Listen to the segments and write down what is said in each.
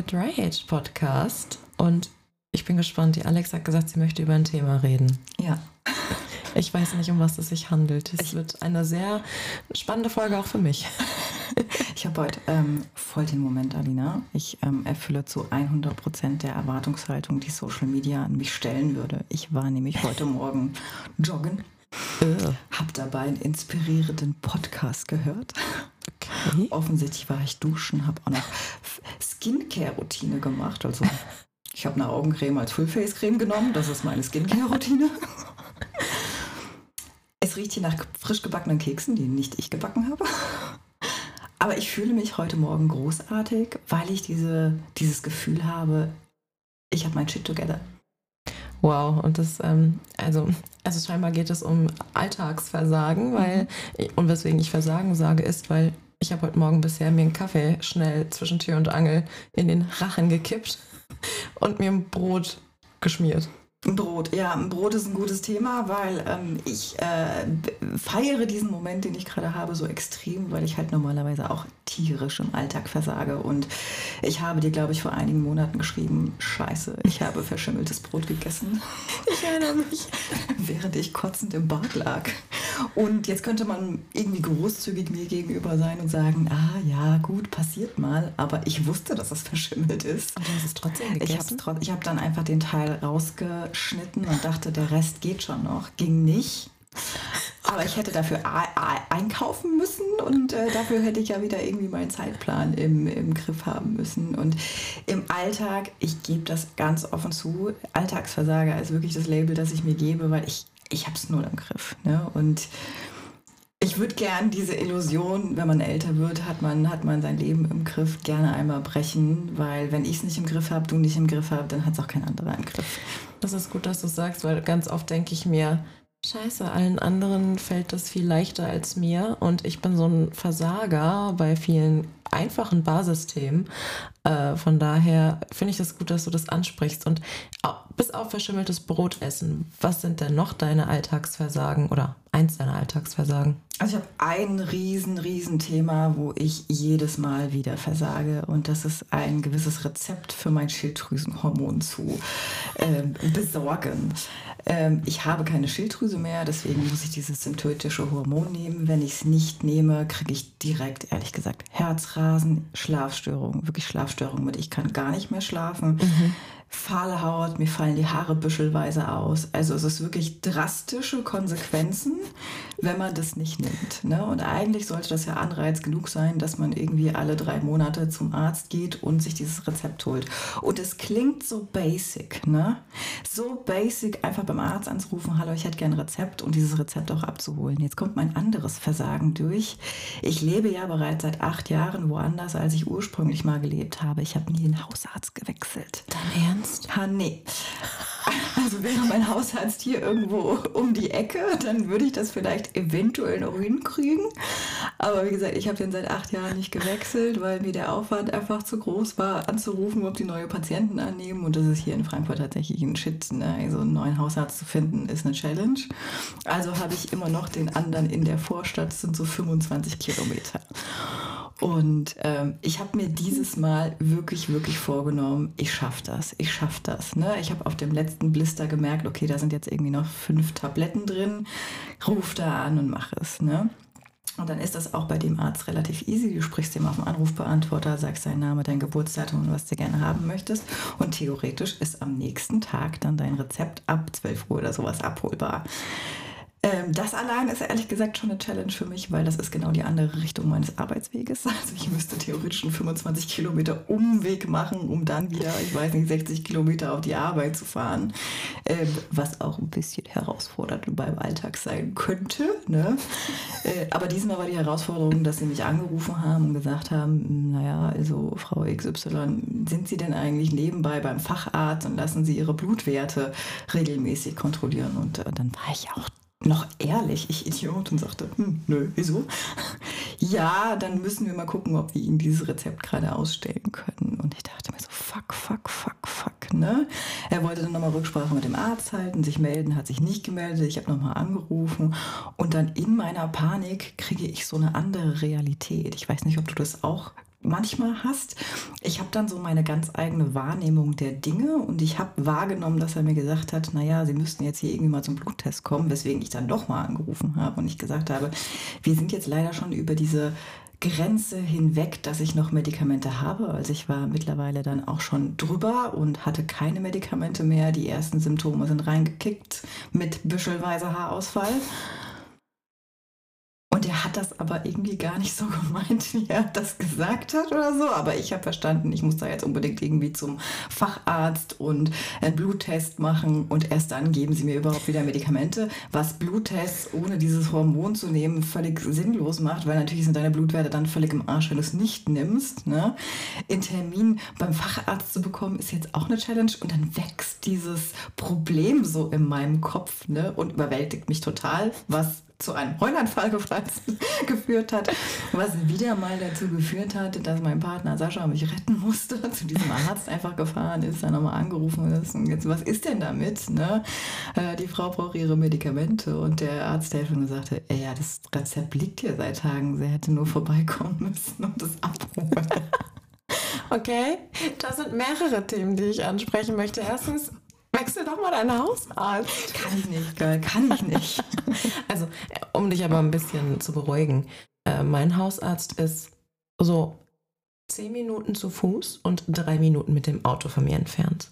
Folge Dry Age Podcast. Und ich bin gespannt. Die Alex hat gesagt, sie möchte über ein Thema reden. Ja. Ich weiß nicht, um was es sich handelt. Es wird eine sehr spannende Folge auch für mich. Ich habe heute ähm, voll den Moment, Alina. Ich ähm, erfülle zu 100 Prozent der Erwartungshaltung, die Social Media an mich stellen würde. Ich war nämlich heute Morgen joggen. Äh. Hab dabei einen inspirierenden Podcast gehört. Okay. Offensichtlich war ich duschen, habe auch noch Skincare-Routine gemacht. Also ich habe eine Augencreme als Full-Face-Creme genommen. Das ist meine Skincare-Routine. Es riecht hier nach frisch gebackenen Keksen, die nicht ich gebacken habe. Aber ich fühle mich heute Morgen großartig, weil ich diese, dieses Gefühl habe, ich habe mein Shit together. Wow, und das, ähm, also, also scheinbar geht es um Alltagsversagen, weil, mhm. und weswegen ich Versagen sage, ist, weil ich habe heute Morgen bisher mir einen Kaffee schnell zwischen Tür und Angel in den Rachen gekippt und mir ein Brot geschmiert. Brot, ja, ein Brot ist ein gutes Thema, weil ähm, ich äh, feiere diesen Moment, den ich gerade habe, so extrem, weil ich halt normalerweise auch tierisch im Alltag versage. Und ich habe dir, glaube ich, vor einigen Monaten geschrieben, scheiße, ich habe verschimmeltes Brot gegessen. Ich erinnere mich. Während ich kotzend im Bad lag. Und jetzt könnte man irgendwie großzügig mir gegenüber sein und sagen, ah ja, gut, passiert mal. Aber ich wusste, dass es verschimmelt ist. Und du hast es trotzdem gegessen? Ich habe hab dann einfach den Teil rausgeschnitten und dachte, der Rest geht schon noch. Ging nicht. Aber ich hätte dafür einkaufen müssen und äh, dafür hätte ich ja wieder irgendwie meinen Zeitplan im, im Griff haben müssen. Und im Alltag, ich gebe das ganz offen zu, Alltagsversager ist wirklich das Label, das ich mir gebe, weil ich ich habe es null im Griff. Ne? Und ich würde gern diese Illusion, wenn man älter wird, hat man, hat man sein Leben im Griff, gerne einmal brechen, weil wenn ich es nicht im Griff habe, du nicht im Griff habe, dann hat es auch kein anderer im Griff. Das ist gut, dass du sagst, weil ganz oft denke ich mir, Scheiße, allen anderen fällt das viel leichter als mir und ich bin so ein Versager bei vielen einfachen Basisthemen. Äh, von daher finde ich das gut, dass du das ansprichst. Und bis auf verschimmeltes Brot essen, was sind denn noch deine Alltagsversagen oder eins deiner Alltagsversagen? Also ich habe ein riesen, riesen Thema, wo ich jedes Mal wieder versage und das ist ein gewisses Rezept für mein Schilddrüsenhormon zu äh, besorgen. Ähm, ich habe keine Schilddrüse mehr, deswegen muss ich dieses synthetische Hormon nehmen. Wenn ich es nicht nehme, kriege ich direkt, ehrlich gesagt, Herzrasen, Schlafstörungen, wirklich Schlafstörungen mit. Ich kann gar nicht mehr schlafen. Mhm fahle Haut, mir fallen die Haare büschelweise aus. Also es ist wirklich drastische Konsequenzen, wenn man das nicht nimmt. Ne? Und eigentlich sollte das ja Anreiz genug sein, dass man irgendwie alle drei Monate zum Arzt geht und sich dieses Rezept holt. Und es klingt so basic, ne? So basic, einfach beim Arzt anzurufen, hallo, ich hätte gerne ein Rezept und dieses Rezept auch abzuholen. Jetzt kommt mein anderes Versagen durch. Ich lebe ja bereits seit acht Jahren woanders, als ich ursprünglich mal gelebt habe. Ich habe nie den Hausarzt gewechselt. Dein Ernst? Ernst? Ha, nee. Also wäre mein Hausarzt hier irgendwo um die Ecke, dann würde ich das vielleicht eventuell noch hinkriegen. Aber wie gesagt, ich habe den seit acht Jahren nicht gewechselt, weil mir der Aufwand einfach zu groß war, anzurufen, ob die neue Patienten annehmen. Und das ist hier in Frankfurt tatsächlich ein Shit. Ne? Also einen neuen Hausarzt zu finden, ist eine Challenge. Also habe ich immer noch den anderen in der Vorstadt, das sind so 25 Kilometer. Und ähm, ich habe mir dieses Mal wirklich, wirklich vorgenommen, ich schaffe das, ich schaffe das. Ne? Ich habe auf dem letzten Blister gemerkt, okay, da sind jetzt irgendwie noch fünf Tabletten drin, ruf da an und mach es. Ne? Und dann ist das auch bei dem Arzt relativ easy. Du sprichst ihm auf dem Anrufbeantworter, sagst deinen Namen, dein Geburtsdatum und was du gerne haben möchtest. Und theoretisch ist am nächsten Tag dann dein Rezept ab 12 Uhr oder sowas abholbar. Ähm, das allein ist ehrlich gesagt schon eine Challenge für mich, weil das ist genau die andere Richtung meines Arbeitsweges. Also ich müsste theoretisch einen 25 Kilometer Umweg machen, um dann wieder, ich weiß nicht, 60 Kilometer auf die Arbeit zu fahren, ähm, was auch ein bisschen herausfordernd beim Alltag sein könnte. Ne? Äh, aber diesmal war die Herausforderung, dass sie mich angerufen haben und gesagt haben, hm, naja, also Frau XY, sind Sie denn eigentlich nebenbei beim Facharzt und lassen Sie Ihre Blutwerte regelmäßig kontrollieren? Und äh, dann war ich auch noch ehrlich, ich Idiot, und sagte, hm, nö, wieso? ja, dann müssen wir mal gucken, ob wir Ihnen dieses Rezept gerade ausstellen können. Und ich dachte mir so, fuck, fuck, fuck, fuck, ne? Er wollte dann nochmal Rücksprache mit dem Arzt halten, sich melden, hat sich nicht gemeldet. Ich habe nochmal angerufen. Und dann in meiner Panik kriege ich so eine andere Realität. Ich weiß nicht, ob du das auch manchmal hast. Ich habe dann so meine ganz eigene Wahrnehmung der Dinge und ich habe wahrgenommen, dass er mir gesagt hat, naja, Sie müssten jetzt hier irgendwie mal zum Bluttest kommen, weswegen ich dann doch mal angerufen habe und ich gesagt habe, wir sind jetzt leider schon über diese Grenze hinweg, dass ich noch Medikamente habe. Also ich war mittlerweile dann auch schon drüber und hatte keine Medikamente mehr. Die ersten Symptome sind reingekickt mit büschelweise Haarausfall. Und er hat das aber irgendwie gar nicht so gemeint, wie er das gesagt hat oder so. Aber ich habe verstanden, ich muss da jetzt unbedingt irgendwie zum Facharzt und einen Bluttest machen. Und erst dann geben sie mir überhaupt wieder Medikamente, was Bluttests ohne dieses Hormon zu nehmen völlig sinnlos macht, weil natürlich sind deine Blutwerte dann völlig im Arsch, wenn du es nicht nimmst. Ne? In Termin beim Facharzt zu bekommen, ist jetzt auch eine Challenge. Und dann wächst dieses Problem so in meinem Kopf ne? und überwältigt mich total, was zu einem Heulanfall geführt hat, was wieder mal dazu geführt hat, dass mein Partner Sascha mich retten musste, zu diesem Arzt einfach gefahren ist, dann nochmal angerufen ist und jetzt, was ist denn damit? Ne? Äh, die Frau braucht ihre Medikamente und der Arzt, der schon gesagt hat, ja, das Rezept liegt hier seit Tagen, sie hätte nur vorbeikommen müssen und das abholen. Okay, das sind mehrere Themen, die ich ansprechen möchte. Erstens, Wechsel doch mal deinen Hausarzt. Kann ich nicht, geil, kann ich nicht. Also, um dich aber ein bisschen zu beruhigen, äh, mein Hausarzt ist so zehn Minuten zu Fuß und drei Minuten mit dem Auto von mir entfernt.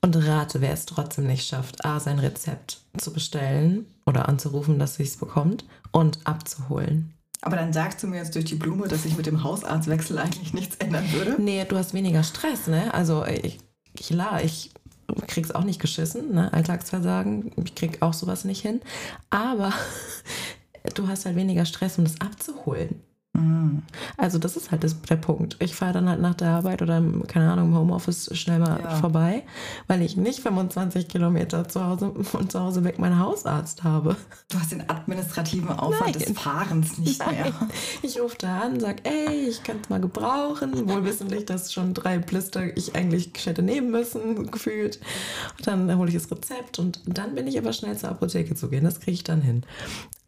Und rate, wer es trotzdem nicht schafft, A, sein Rezept zu bestellen oder anzurufen, dass sie es bekommt und abzuholen. Aber dann sagst du mir jetzt durch die Blume, dass ich mit dem Hausarztwechsel eigentlich nichts ändern würde? Nee, du hast weniger Stress, ne? Also ich, klar, ich krieg's auch nicht geschissen, ne? Alltagsversagen, ich krieg auch sowas nicht hin. Aber du hast halt weniger Stress, um das abzuholen. Mhm. Also das ist halt das, der Punkt. Ich fahre dann halt nach der Arbeit oder keine Ahnung im Homeoffice schnell mal ja. vorbei, weil ich nicht 25 Kilometer zu Hause von zu Hause weg meinen Hausarzt habe. Du hast den administrativen Aufwand Nein. des Fahrens nicht Nein. mehr. Ich rufe da an, sage, ey, ich kann es mal gebrauchen, wohl wissentlich, dass schon drei Blister ich eigentlich hätte nehmen müssen, gefühlt. Und dann hole ich das Rezept und dann bin ich aber schnell zur Apotheke zu gehen. Das kriege ich dann hin.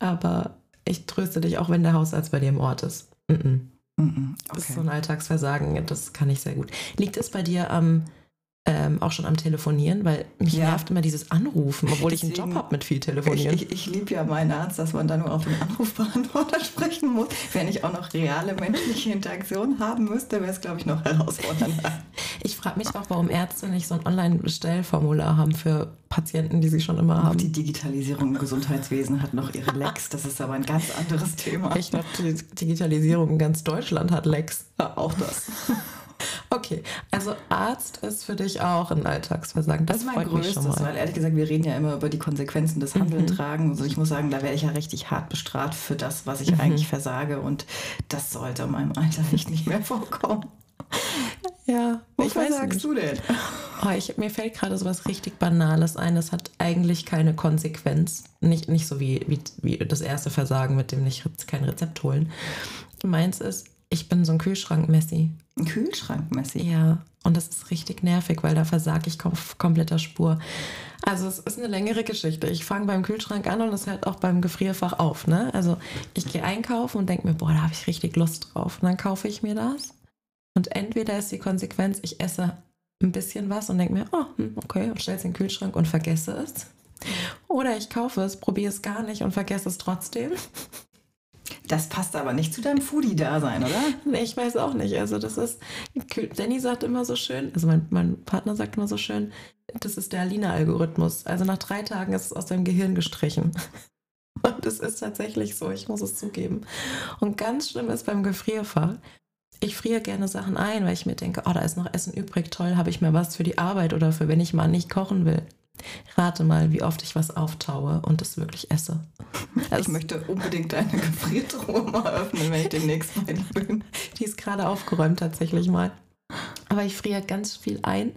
Aber ich tröste dich auch, wenn der Hausarzt bei dir im Ort ist. Mm -mm. Okay. Das ist so ein Alltagsversagen, das kann ich sehr gut. Liegt es bei dir am ähm, auch schon am Telefonieren, weil mich ja. nervt immer dieses Anrufen, obwohl Deswegen, ich einen Job habe mit viel Telefonieren. Ich, ich, ich liebe ja meinen Arzt, dass man da nur auf den Anrufbeantworter sprechen muss. Wenn ich auch noch reale menschliche Interaktion haben müsste, wäre es, glaube ich, noch herausfordernder. ich frage mich auch, warum Ärzte nicht so ein Online-Bestellformular haben für Patienten, die sie schon immer haben. Die Digitalisierung im Gesundheitswesen hat noch ihre Lecks. Das ist aber ein ganz anderes Thema. Ich glaube, die Digitalisierung in ganz Deutschland hat Lecks. Ja, auch das. Okay, also Arzt ist für dich auch ein Alltagsversagen. Das, das ist mein größtes, weil ehrlich gesagt, wir reden ja immer über die Konsequenzen des Handeltragen. Mhm. Also ich muss sagen, da werde ich ja richtig hart bestraft für das, was ich mhm. eigentlich versage und das sollte in meinem Alter nicht, nicht mehr vorkommen. Ja, was sagst du denn? Oh, ich, mir fällt gerade so was richtig Banales ein. Das hat eigentlich keine Konsequenz. Nicht, nicht so wie, wie, wie das erste Versagen mit dem nicht kein Rezept holen. Meins ist, ich bin so ein Kühlschrank-Messi. Ein Kühlschrank-Messi? Ja. Und das ist richtig nervig, weil da versage ich auf kompletter Spur. Also es ist eine längere Geschichte. Ich fange beim Kühlschrank an und es hört auch beim Gefrierfach auf. Ne? Also ich gehe einkaufen und denke mir, boah, da habe ich richtig Lust drauf. Und dann kaufe ich mir das. Und entweder ist die Konsequenz, ich esse ein bisschen was und denke mir, oh, hm, okay, und stelle es in den Kühlschrank und vergesse es. Oder ich kaufe es, probiere es gar nicht und vergesse es trotzdem. Das passt aber nicht zu deinem Foodie-Dasein, oder? Nee, ich weiß auch nicht. Also, das ist. Danny sagt immer so schön, also mein, mein Partner sagt immer so schön, das ist der Alina-Algorithmus. Also, nach drei Tagen ist es aus deinem Gehirn gestrichen. Und es ist tatsächlich so, ich muss es zugeben. Und ganz schlimm ist beim Gefrierfach. Ich friere gerne Sachen ein, weil ich mir denke, oh, da ist noch Essen übrig, toll, habe ich mir was für die Arbeit oder für wenn ich mal nicht kochen will. Rate mal, wie oft ich was auftaue und es wirklich esse. Also ich möchte unbedingt deine Gefriertruhe mal öffnen, wenn ich demnächst dir bin. Die ist gerade aufgeräumt tatsächlich mal. Aber ich friere ganz viel ein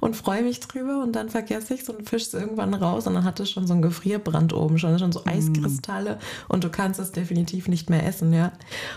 und freue mich drüber und dann vergesse ich es und fische es irgendwann raus und dann hat es schon so ein Gefrierbrand oben, schon, schon so mm. Eiskristalle mm. und du kannst es definitiv nicht mehr essen, ja.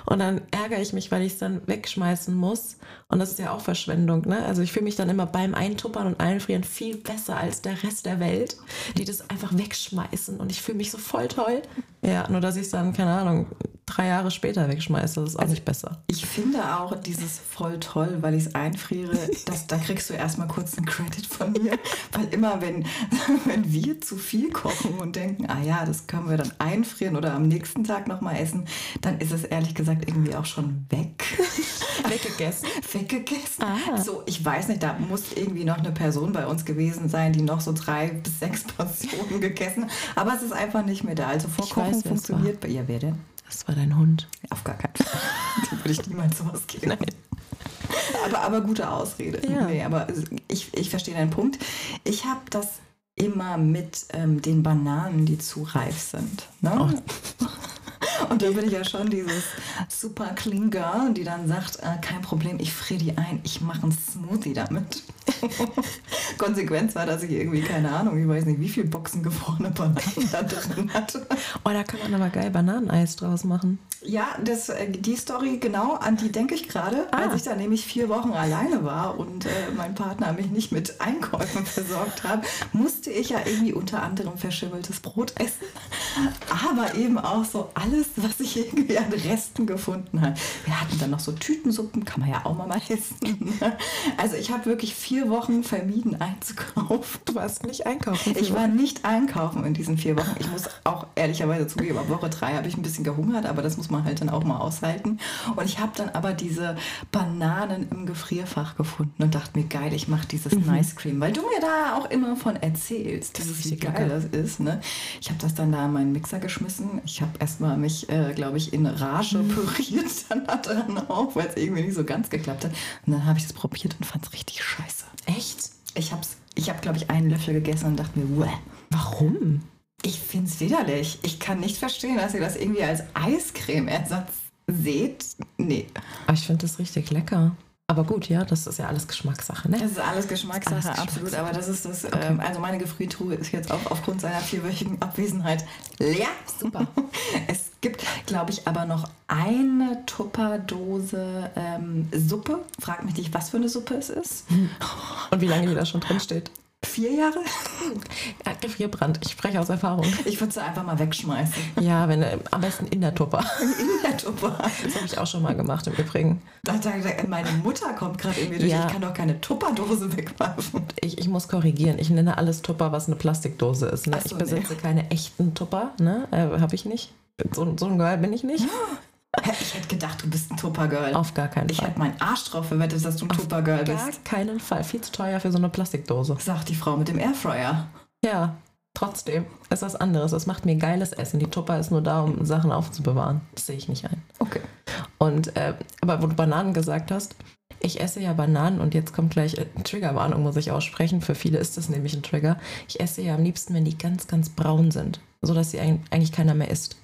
Und dann ärgere ich mich, weil ich es dann wegschmeißen muss und das ist ja auch Verschwendung, ne? Also ich fühle mich dann immer beim Eintuppern und Einfrieren viel besser als der Rest der Welt, die das einfach wegschmeißen und ich fühle mich so voll toll. Ja, nur dass ich es dann, keine Ahnung, drei Jahre später wegschmeißt. Das ist auch also nicht besser. Ich finde auch dieses voll toll, weil ich es einfriere, dass, da kriegst du erstmal kurz einen Credit von mir. weil immer, wenn, wenn wir zu viel kochen und denken, ah ja, das können wir dann einfrieren oder am nächsten Tag nochmal essen, dann ist es ehrlich gesagt irgendwie auch schon weg. Weggegessen. Weggegessen. Ah. So, ich weiß nicht, da muss irgendwie noch eine Person bei uns gewesen sein, die noch so drei bis sechs Portionen gegessen hat. Aber es ist einfach nicht mehr da. Also Vorkochen weiß, funktioniert bei ihr. Wer denn? Das war dein Hund. Auf gar keinen Fall. Dem würde ich niemals sowas geben. Nein. Aber, aber gute Ausrede. Ja. Nee, aber ich, ich verstehe deinen Punkt. Ich habe das immer mit ähm, den Bananen, die zu reif sind. Ne? Oh. Und da bin ich ja schon dieses super clean Girl, die dann sagt, äh, kein Problem, ich friere die ein, ich mache einen Smoothie damit. Konsequenz war, dass ich irgendwie, keine Ahnung, ich weiß nicht, wie viele Boxen gefrorene Bananen da drin hatte. Oh, da kann man aber geil Bananeneis draus machen. Ja, das, äh, die Story, genau, an die denke ich gerade, ah. als ich da nämlich vier Wochen alleine war und äh, mein Partner mich nicht mit Einkäufen versorgt hat, musste ich ja irgendwie unter anderem verschimmeltes Brot essen. Aber eben auch so alles, was ich irgendwie an Resten gefunden habe. Wir hatten dann noch so Tütensuppen, kann man ja auch mal essen. Also ich habe wirklich vier Wochen vermieden einzukaufen. Du warst nicht einkaufen? Ich war nicht einkaufen in diesen vier Wochen. Ich muss auch ehrlicherweise zugeben, ab Woche drei habe ich ein bisschen gehungert, aber das muss man halt dann auch mal aushalten. Und ich habe dann aber diese Bananen im Gefrierfach gefunden und dachte mir, geil, ich mache dieses mhm. Nice Cream, weil du mir da auch immer von erzählst, dieses, wie geil das ist. Ne? Ich habe das dann da in meinen Mixer geschmissen. Ich habe erstmal mich, äh, glaube ich, in Rage mhm. püriert dann da dran auch, weil es irgendwie nicht so ganz geklappt hat. Und dann habe ich es probiert und fand es richtig scheiße. Echt? Ich habe, ich hab, glaube ich, einen Löffel gegessen und dachte mir, Wäh. warum? Ich finde es widerlich. Ich kann nicht verstehen, dass ihr das irgendwie als Eiscreme-Ersatz seht. Nee. Aber ich finde das richtig lecker. Aber gut, ja, das ist ja alles Geschmackssache, ne? Das ist alles Geschmackssache, alles absolut. Aber das ist das, okay. ähm, also meine Gefriertruhe ist jetzt auch aufgrund seiner vierwöchigen Abwesenheit leer. Super. es gibt, glaube ich, aber noch eine Tupperdose ähm, Suppe. Frag mich nicht, was für eine Suppe es ist. Und wie lange die da schon drin steht. Vier Jahre? Ja, Gefrierbrand. Ich spreche aus Erfahrung. Ich würde sie einfach mal wegschmeißen. Ja, wenn am besten in der Tupper. In der Tupper. Das habe ich auch schon mal gemacht im Übrigen. Da, da, meine Mutter kommt gerade in mir durch. Ja. Ich kann doch keine Tupperdose wegwerfen. Ich, ich muss korrigieren. Ich nenne alles Tupper, was eine Plastikdose ist. Ne? So, ich besitze nee. keine echten Tupper. Ne? Äh, habe ich nicht. So, so ein Girl bin ich nicht. Ich hätte gedacht, du bist ein Tuppergirl. Auf gar keinen ich Fall. Ich hätte meinen Arsch drauf verwettet, dass du ein Tuppergirl bist. Auf gar keinen Fall. Viel zu teuer für so eine Plastikdose. Sagt die Frau mit dem Airfryer. Ja, trotzdem. Es ist was anderes. Es macht mir geiles Essen. Die Tupper ist nur da, um Sachen aufzubewahren. Das sehe ich nicht ein. Okay. Und, äh, aber wo du Bananen gesagt hast, ich esse ja Bananen und jetzt kommt gleich eine Triggerwarnung, muss ich aussprechen. Für viele ist das nämlich ein Trigger. Ich esse ja am liebsten, wenn die ganz, ganz braun sind so dass sie eigentlich keiner mehr isst.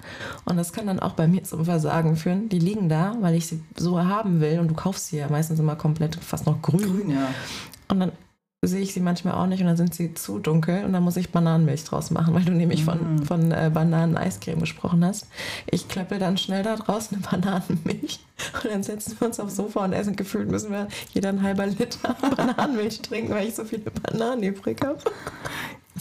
Und das kann dann auch bei mir zum Versagen führen. Die liegen da, weil ich sie so haben will und du kaufst sie ja meistens immer komplett fast noch grün. Grün, ja. Und dann sehe ich sie manchmal auch nicht und dann sind sie zu dunkel und dann muss ich Bananenmilch draus machen, weil du nämlich von, mm. von äh, Bananen-Eiscreme gesprochen hast. Ich klöppel dann schnell da draußen eine Bananenmilch und dann setzen wir uns aufs Sofa und essen. Gefühlt müssen wir jeder ein halber Liter Bananenmilch trinken, weil ich so viele Bananen übrig habe.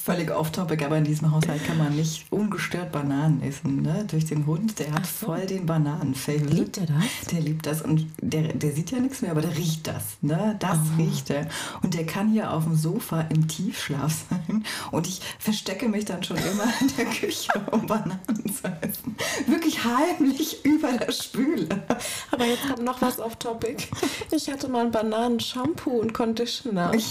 Völlig off-topic, aber in diesem Haushalt kann man nicht ungestört Bananen essen. Ne? Durch den Hund, der hat so. voll den Bananen-Favorite. Liebt er das? Der liebt das und der, der sieht ja nichts mehr, aber der riecht das. Ne? Das oh. riecht er. Und der kann hier auf dem Sofa im Tiefschlaf sein. Und ich verstecke mich dann schon immer in der Küche, um Bananen zu essen. Wirklich heimlich über der Spüle. Aber jetzt kommt noch was off-topic. Ich hatte mal ein Bananen-Shampoo und Conditioner.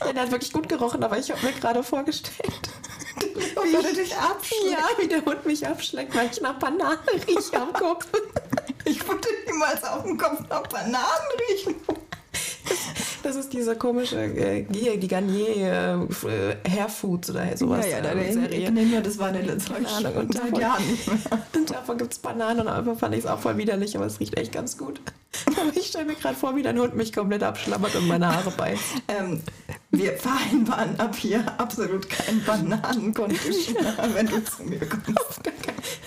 Der hat wirklich gut gerochen, aber ich habe mir gerade vorgestellt. Wie er dich. Ja, wie der Hund mich abschlägt, weil ich nach Bananen rieche am Kopf. Ich würde niemals auf dem Kopf nach Bananen riechen. Das ist diese komische, äh, die Garnier äh, Hair Foods oder sowas. Ja, ja, äh, Serie. Ich nehme ja das Vanillezeug und seit Jahren. Und davon gibt es Bananen und einfach fand ich es auch voll widerlich, aber es riecht echt ganz gut. Aber ich stelle mir gerade vor, wie dein Hund mich komplett abschlammert und meine Haare beißt. Ähm, wir vereinbaren ab hier absolut keinen Bananenconditioner, wenn du zu mir kommst.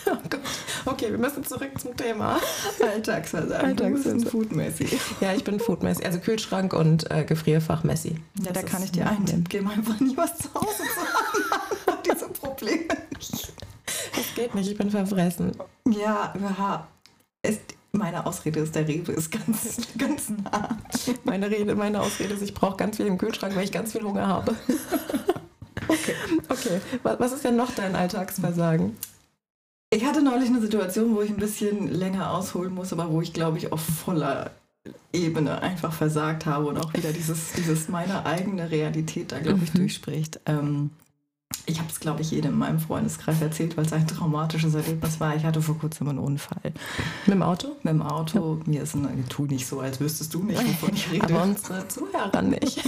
Oh Gott. Okay, wir müssen zurück zum Thema. Alltagsversagen. Alltagsversagen. Foodmäßig. Ja, ich bin foodmäßig. Also Kühlschrank und äh, Gefrierfach Messi. Ja, da kann ich dir einen Tipp geben. Einfach nie was zu Hause zu haben. diese Probleme nicht geht nicht, ich bin verfressen. Ja, ja. Ist, meine Ausrede ist, der Rewe ist ganz, ganz nah. Meine, Rede, meine Ausrede ist, ich brauche ganz viel im Kühlschrank, weil ich ganz viel Hunger habe. Okay. Okay. Was ist denn noch dein Alltagsversagen? Ich hatte neulich eine Situation, wo ich ein bisschen länger ausholen muss, aber wo ich, glaube ich, auf voller Ebene einfach versagt habe und auch wieder dieses, dieses meine eigene Realität da, glaube ich, mhm. durchspricht. Ähm, ich habe es, glaube ich, jedem in meinem Freundeskreis erzählt, weil es ein traumatisches Erlebnis war. Ich hatte vor kurzem einen Unfall. Mit dem Auto? Mit dem Auto. Ja. Mir ist ein, tu nicht so, als wüsstest du nicht, wovon ich rede. Aber unsere Zuhörer nicht.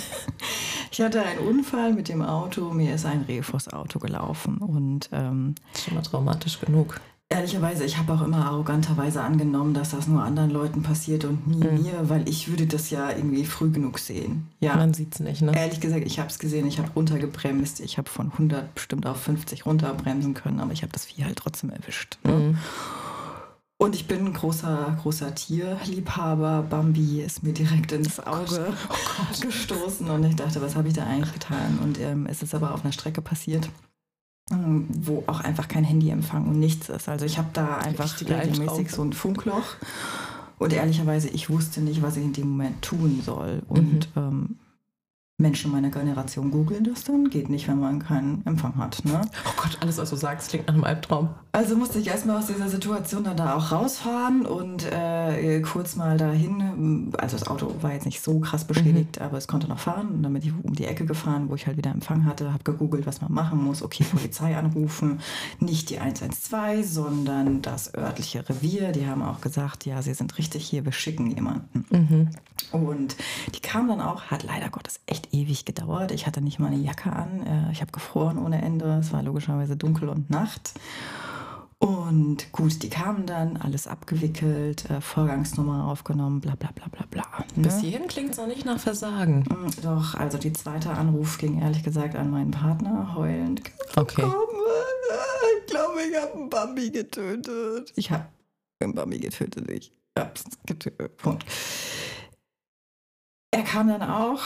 ich hatte einen Unfall mit dem Auto. Mir ist ein Reh vors Auto gelaufen. Und, ähm, Schon mal traumatisch genug. Ehrlicherweise, ich habe auch immer arroganterweise angenommen, dass das nur anderen Leuten passiert und nie mhm. mir, weil ich würde das ja irgendwie früh genug sehen. Ja. Man sieht es nicht, ne? Ehrlich gesagt, ich habe es gesehen, ich habe runtergebremst. Ich habe von 100 bestimmt auf 50 runterbremsen können, aber ich habe das Vieh halt trotzdem erwischt. Ne? Mhm. Und ich bin ein großer, großer Tierliebhaber. Bambi ist mir direkt ins oh Auge oh gestoßen und ich dachte, was habe ich da eigentlich getan? Und ähm, es ist aber auf einer Strecke passiert wo auch einfach kein Handyempfang und nichts ist. Also ich habe da einfach regelmäßig so ein Funkloch. Und ehrlicherweise, ich wusste nicht, was ich in dem Moment tun soll. Und mhm. ähm, Menschen meiner Generation googeln das dann. Geht nicht, wenn man keinen Empfang hat. Ne? Oh Gott, alles, was du sagst, klingt nach einem Albtraum. Also musste ich erstmal aus dieser Situation dann da auch rausfahren und äh, kurz mal dahin. Also das Auto war jetzt nicht so krass beschädigt, mhm. aber es konnte noch fahren. Und dann bin ich um die Ecke gefahren, wo ich halt wieder Empfang hatte, habe gegoogelt, was man machen muss. Okay, Polizei anrufen. Nicht die 112, sondern das örtliche Revier. Die haben auch gesagt, ja, sie sind richtig hier, wir schicken jemanden. Mhm. Und die kam dann auch, hat leider Gottes echt ewig gedauert. Ich hatte nicht mal eine Jacke an. Äh, ich habe gefroren ohne Ende. Es war logischerweise dunkel und Nacht. Und gut, die kamen dann, alles abgewickelt, äh, Vorgangsnummer aufgenommen, bla bla bla bla bla. Ne? Bis hierhin klingt es noch nicht nach Versagen. Mm, doch, also die zweite Anruf ging ehrlich gesagt an meinen Partner, heulend. Okay. Ich glaube, ich habe einen Bambi getötet. Ich habe einen Bambi getötet. Ich hab's getötet. Und er kam dann auch,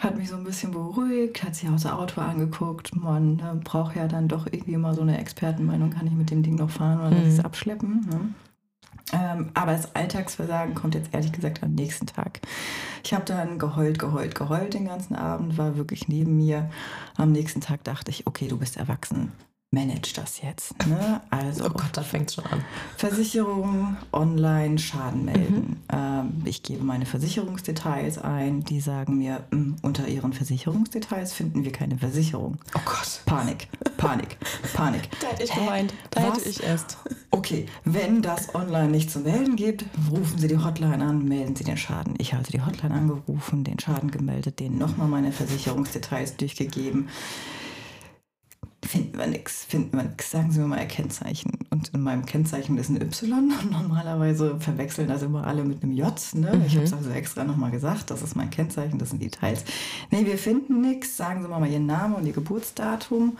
hat mich so ein bisschen beruhigt, hat sich auch das Auto angeguckt. Man ne, braucht ja dann doch irgendwie mal so eine Expertenmeinung, kann ich mit dem Ding noch fahren oder mhm. es abschleppen. Ne? Ähm, aber das Alltagsversagen kommt jetzt ehrlich gesagt am nächsten Tag. Ich habe dann geheult, geheult, geheult den ganzen Abend, war wirklich neben mir. Am nächsten Tag dachte ich, okay, du bist erwachsen manage das jetzt. Ne? Also, oh Gott, da fängt schon an. Versicherung, online, Schaden melden. Mhm. Ähm, ich gebe meine Versicherungsdetails ein. Die sagen mir, mh, hm, unter ihren Versicherungsdetails finden wir keine Versicherung. Oh Gott. Panik, Panik, Panik. Da hätte ich gemeint. Da Was? hätte ich erst. Okay, wenn das online nicht zu melden gibt, rufen Sie die Hotline an, melden Sie den Schaden. Ich halte die Hotline angerufen, den Schaden gemeldet, denen nochmal meine Versicherungsdetails durchgegeben finden wir nichts, finden wir nichts. Sagen Sie mir mal Ihr Kennzeichen. Und in meinem Kennzeichen ist ein Y. Normalerweise verwechseln das immer alle mit einem J. Ne? Mhm. Ich habe es also extra nochmal gesagt, das ist mein Kennzeichen, das sind Details. Nee, wir finden nichts. Sagen Sie mal Ihren Namen und Ihr Geburtsdatum.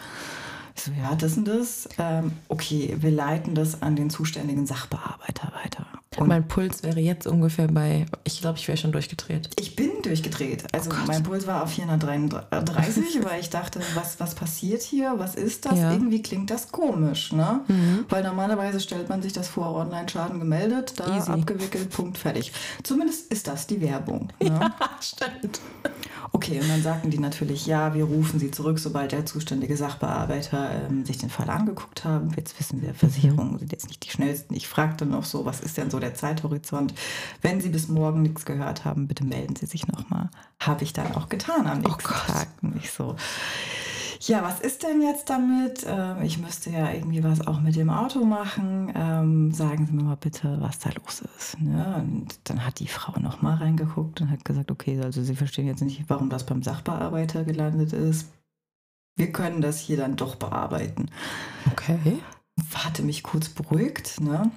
Ich so, ja, das und das. Ähm, okay, wir leiten das an den zuständigen Sachbearbeiter weiter. Und mein Puls wäre jetzt ungefähr bei, ich glaube, ich wäre schon durchgedreht. Ich bin durchgedreht. Also oh mein Puls war auf 433, weil ich dachte, was, was passiert hier? Was ist das? Ja. Irgendwie klingt das komisch, ne? Mhm. Weil normalerweise stellt man sich das vor, Online-Schaden gemeldet, da Easy. abgewickelt, Punkt, fertig. Zumindest ist das die Werbung. Ne? Ja, stimmt. Okay, und dann sagten die natürlich, ja, wir rufen sie zurück, sobald der zuständige Sachbearbeiter ähm, sich den Fall angeguckt haben. Jetzt wissen wir, Versicherungen sind jetzt nicht die schnellsten. Ich fragte noch so, was ist denn so der Zeithorizont. Wenn Sie bis morgen nichts gehört haben, bitte melden Sie sich nochmal. Habe ich dann auch getan am oh nächsten oh Tag. Nicht so. Ja, was ist denn jetzt damit? Ähm, ich müsste ja irgendwie was auch mit dem Auto machen. Ähm, sagen Sie mir mal bitte, was da los ist. Ne? Und dann hat die Frau nochmal reingeguckt und hat gesagt, okay, also Sie verstehen jetzt nicht, warum das beim Sachbearbeiter gelandet ist. Wir können das hier dann doch bearbeiten. Okay. Hatte mich kurz beruhigt, ne?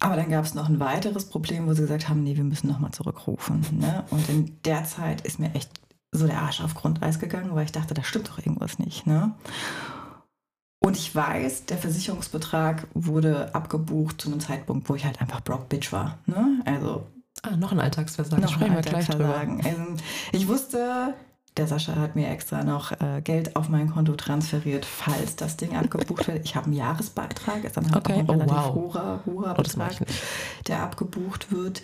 Aber dann gab es noch ein weiteres Problem, wo sie gesagt haben, nee, wir müssen nochmal zurückrufen. Ne? Und in der Zeit ist mir echt so der Arsch auf Grundeis gegangen, weil ich dachte, da stimmt doch irgendwas nicht. Ne? Und ich weiß, der Versicherungsbetrag wurde abgebucht zu einem Zeitpunkt, wo ich halt einfach Brock Bitch war. Ne? Also ah, noch ein Alltagsversagen. Noch ein Alltagsversagen. Also, ich wusste, der Sascha hat mir extra noch äh, Geld auf mein Konto transferiert, falls das Ding abgebucht wird. Ich habe einen Jahresbeitrag, ist dann halt Okay. auch ein Oh, relativ wow. hoher, hoher Oh, Betrag, der abgebucht wird.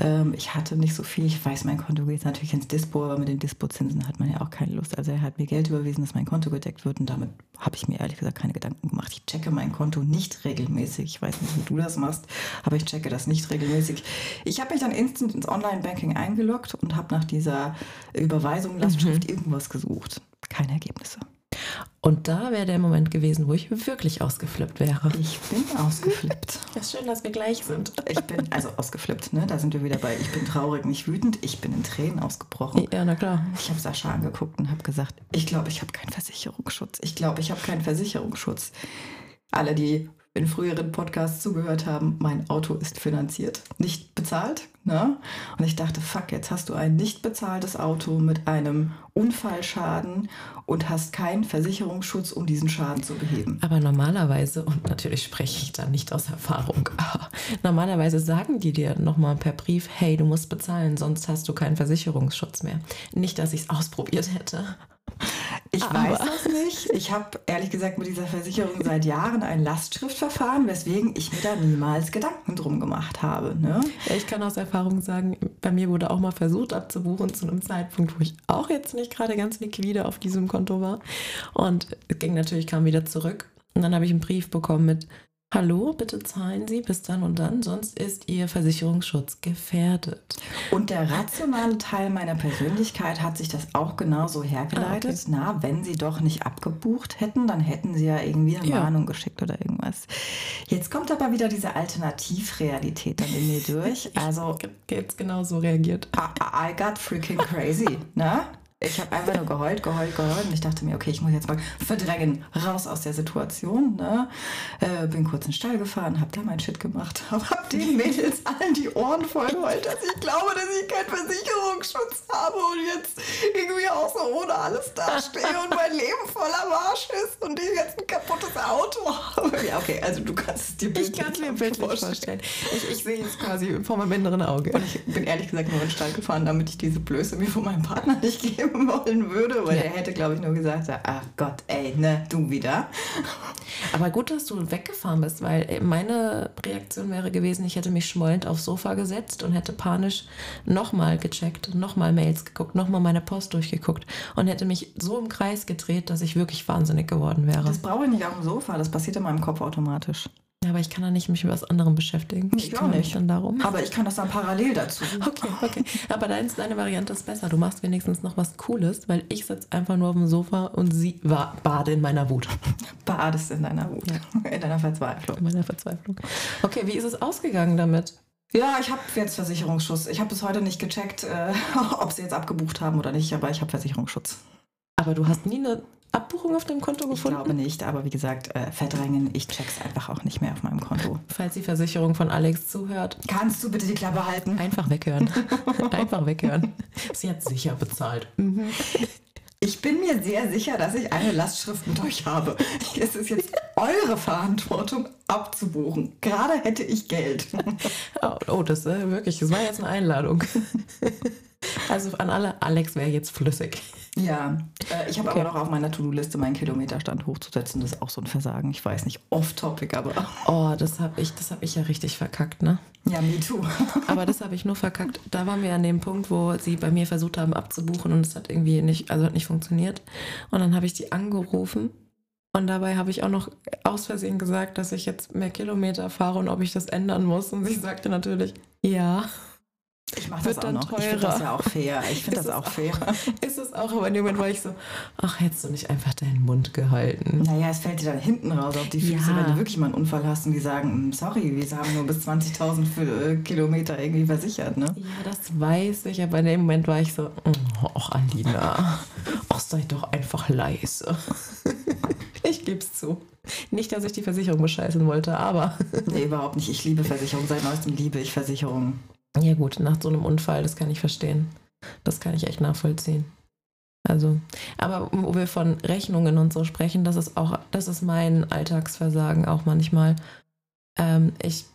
Ähm, ich hatte nicht so viel. Ich weiß, mein Konto geht natürlich ins Dispo, aber mit den Dispo-Zinsen hat man ja auch keine Lust. Also er hat mir Geld überwiesen, dass mein Konto gedeckt wird und damit habe ich mir ehrlich gesagt keine Gedanken gemacht. Ich checke mein Konto nicht regelmäßig. Ich weiß nicht, wie du das machst, aber ich checke das nicht regelmäßig. Ich habe mich dann instant ins Online-Banking eingeloggt und habe nach dieser Überweisung Lastschrift irgendwas gesucht. Keine Ergebnisse. Und da wäre der Moment gewesen, wo ich wirklich ausgeflippt wäre. Ich bin ausgeflippt. Ja, ist schön, dass wir gleich sind. Ich bin also ausgeflippt, ne? Da sind wir wieder bei. Ich bin traurig, nicht wütend. Ich bin in Tränen ausgebrochen. Ja, na klar. Ich habe Sascha angeguckt und habe gesagt, ich glaube, ich habe keinen Versicherungsschutz. Ich glaube, ich habe keinen Versicherungsschutz. Alle, die in früheren Podcasts zugehört haben, mein Auto ist finanziert, nicht bezahlt. Ne? Und ich dachte, fuck, jetzt hast du ein nicht bezahltes Auto mit einem Unfallschaden und hast keinen Versicherungsschutz, um diesen Schaden zu beheben. Aber normalerweise, und natürlich spreche ich da nicht aus Erfahrung, aber normalerweise sagen die dir nochmal per Brief, hey, du musst bezahlen, sonst hast du keinen Versicherungsschutz mehr. Nicht, dass ich es ausprobiert hätte. Ich Aber- weiß das nicht. Ich habe ehrlich gesagt mit dieser Versicherung seit Jahren ein Lastschriftverfahren, weswegen ich mir da niemals Gedanken drum gemacht habe. Ne? Ja, Ich kann aus Erfahrung sagen, bei mir wurde auch mal versucht abzubuchen zu einem Zeitpunkt, wo ich auch jetzt nicht gerade ganz liquide auf diesem Konto war. Und es ging natürlich, kam wieder zurück. Und dann habe ich einen Brief bekommen mit, hallo, bitte zahlen Sie bis dann und dann, sonst ist Ihr Versicherungsschutz gefährdet. Und der rationale Teil meiner Persönlichkeit hat sich das auch genauso hergeleitet. Ah, Na, wenn sie doch nicht abgebucht hätten, dann hätten sie ja irgendwie eine Ja. Warnung geschickt oder irgendwas. Jetzt kommt aber wieder diese Alternativrealität dann in mir durch. Also Jetzt genauso reagiert. I, I got freaking crazy, ne? Ich habe einfach nur geheult, geheult, geheult und ich dachte mir, okay, ich muss jetzt mal verdrängen, raus aus der Situation. Ne? Äh, bin kurz in den Stall gefahren, habe da mein Shit gemacht, aber hab den Mädels allen die Ohren voll geheult, dass ich glaube, dass ich keinen Versicherungsschutz habe und jetzt irgendwie auch so ohne alles dastehe und mein Leben voller Marsch ist und ich jetzt ein kaputtes Auto habe. Ja, okay, also du kannst es dir Ich kann es mir bildlich vorstellen. Ich, ich sehe es quasi vor meinem inneren Auge. Und ich bin ehrlich gesagt nur in den Stall gefahren, damit ich diese Blöße mir von meinem Partner nicht geben wollen würde, weil Ja. er hätte, glaube ich, nur gesagt, ach Gott, ey, ne, du wieder. Aber gut, dass du weggefahren bist, weil meine Reaktion wäre gewesen, ich hätte mich schmollend aufs Sofa gesetzt und hätte panisch nochmal gecheckt, nochmal Mails geguckt, nochmal meine Post durchgeguckt und hätte mich so im Kreis gedreht, dass ich wirklich wahnsinnig geworden wäre. Das brauche ich nicht auf dem Sofa, das passiert in meinem Kopf automatisch. Ja, aber ich kann da nicht mich mit was anderem beschäftigen. Ich auch kümmere mich nicht. dann darum. Aber ich kann das dann parallel dazu. Okay, okay. Aber deins, deine Variante ist besser. Du machst wenigstens noch was Cooles, weil ich sitze einfach nur auf dem Sofa und sie war, bade in meiner Wut, Badest in deiner Wut, in deiner Verzweiflung. in meiner Verzweiflung. Okay, wie ist es ausgegangen damit? Ja, ich habe jetzt Versicherungsschutz. Ich habe bis heute nicht gecheckt, äh, ob sie jetzt abgebucht haben oder nicht, aber ich habe Versicherungsschutz. Aber du hast nie eine Abbuchung auf dem Konto Ich gefunden? glaube nicht, aber wie gesagt, äh, verdrängen, ich check's einfach auch nicht mehr auf meinem Konto. Falls die Versicherung von Alex zuhört, Kannst du bitte die Klappe halten? einfach weghören. einfach weghören. Sie hat sicher bezahlt. Ich bin mir sehr sicher, dass ich eine Lastschrift mit euch habe. Es ist jetzt eure Verantwortung abzubuchen. Gerade hätte ich Geld. Oh, oh das äh, wirklich, das war jetzt eine Einladung. Also an alle, Alex wäre jetzt flüssig. Ja, äh, ich habe Okay. aber noch auf meiner To-Do-Liste meinen Kilometerstand hochzusetzen. Das ist auch so ein Versagen. Ich weiß nicht, off-topic, aber Oh, das habe ich, das hab ich ja richtig verkackt, ne? ja, me too. Aber das habe ich nur verkackt. Da waren wir an dem Punkt, wo sie bei mir versucht haben abzubuchen und es hat irgendwie nicht, also hat nicht funktioniert. Und dann habe ich die angerufen und dabei habe ich auch noch aus Versehen gesagt, dass ich jetzt mehr Kilometer fahre und ob ich das ändern muss. Und sie sagte natürlich, ja. Ich mache das auch dann noch. Ich finde das teurer. ja auch fair. Ich finde das auch fair. Ist es auch, aber in dem Moment war ich so, ach, hättest du nicht einfach deinen Mund gehalten. Naja, es fällt dir dann hinten raus auf die Füße, Ja. wenn du wirklich mal einen Unfall hast und die sagen, "Mm, sorry, wir haben nur bis 20.000 für, äh, Kilometer irgendwie versichert, ne? Ja, das weiß ich, aber in dem Moment war ich so, ach, Alina, ach, sei doch einfach leise. Ich geb's zu. Nicht, dass ich die Versicherung bescheißen wollte, aber. Nee, überhaupt nicht. Ich liebe Versicherung. Seit neuestem liebe ich Versicherungen. Ja, gut, nach so einem Unfall, das kann ich verstehen. Das kann ich echt nachvollziehen. Also, aber wo wir von Rechnungen und so sprechen, das ist auch, das ist mein Alltagsversagen auch manchmal. Ähm, ich,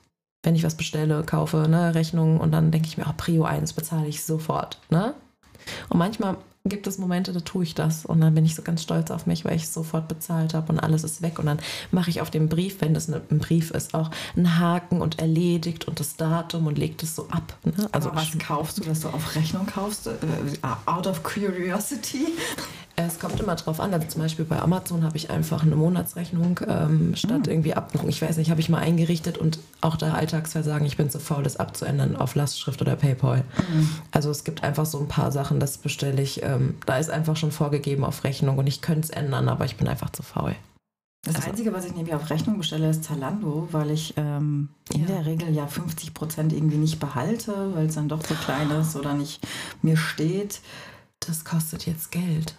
wenn ich was bestelle, kaufe, ne, Rechnungen und dann denke ich mir, oh, Prio 1 bezahle ich sofort, ne? Und manchmal gibt es Momente, da tue ich das und dann bin ich so ganz stolz auf mich, weil ich es sofort bezahlt habe und alles ist weg und dann mache ich auf dem Brief, wenn das ein Brief ist, auch einen Haken und erledigt und das Datum und legt es so ab. Ne? Also Aber was kaufst du, dass du auf Rechnung kaufst? Äh, out of curiosity? Es kommt immer drauf an. Also zum Beispiel bei Amazon habe ich einfach eine Monatsrechnung ähm, statt mhm. irgendwie Abbuchung. Ich weiß nicht, habe ich mal eingerichtet und auch da Alltagsversagen, ich bin zu faul, das abzuändern auf Lastschrift oder PayPal. Mhm. Also es gibt einfach so ein paar Sachen, das bestelle ich. Ähm, da ist einfach schon vorgegeben auf Rechnung und ich könnte es ändern, aber ich bin einfach zu faul. Das also, Einzige, was ich nämlich auf Rechnung bestelle, ist Zalando, weil ich ähm, in ja. der Regel ja 50 Prozent irgendwie nicht behalte, weil es dann doch zu klein ist oder nicht mir steht. Das kostet jetzt Geld.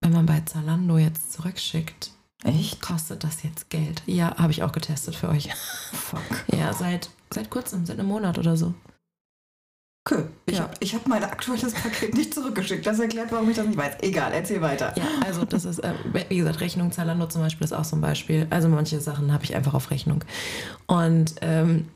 Wenn man bei Zalando jetzt zurückschickt, Echt? Kostet das jetzt Geld? Ja, habe ich auch getestet für euch. Fuck. Ja, seit, seit kurzem, seit einem Monat oder so. Okay. Ich ja. habe hab mein aktuelles Paket nicht zurückgeschickt. Das erklärt, warum ich das nicht weiß. Egal, erzähl weiter. Ja, also das ist, äh, wie gesagt, Rechnung Zalando zum Beispiel ist auch so ein Beispiel. Also manche Sachen habe ich einfach auf Rechnung. Und ähm,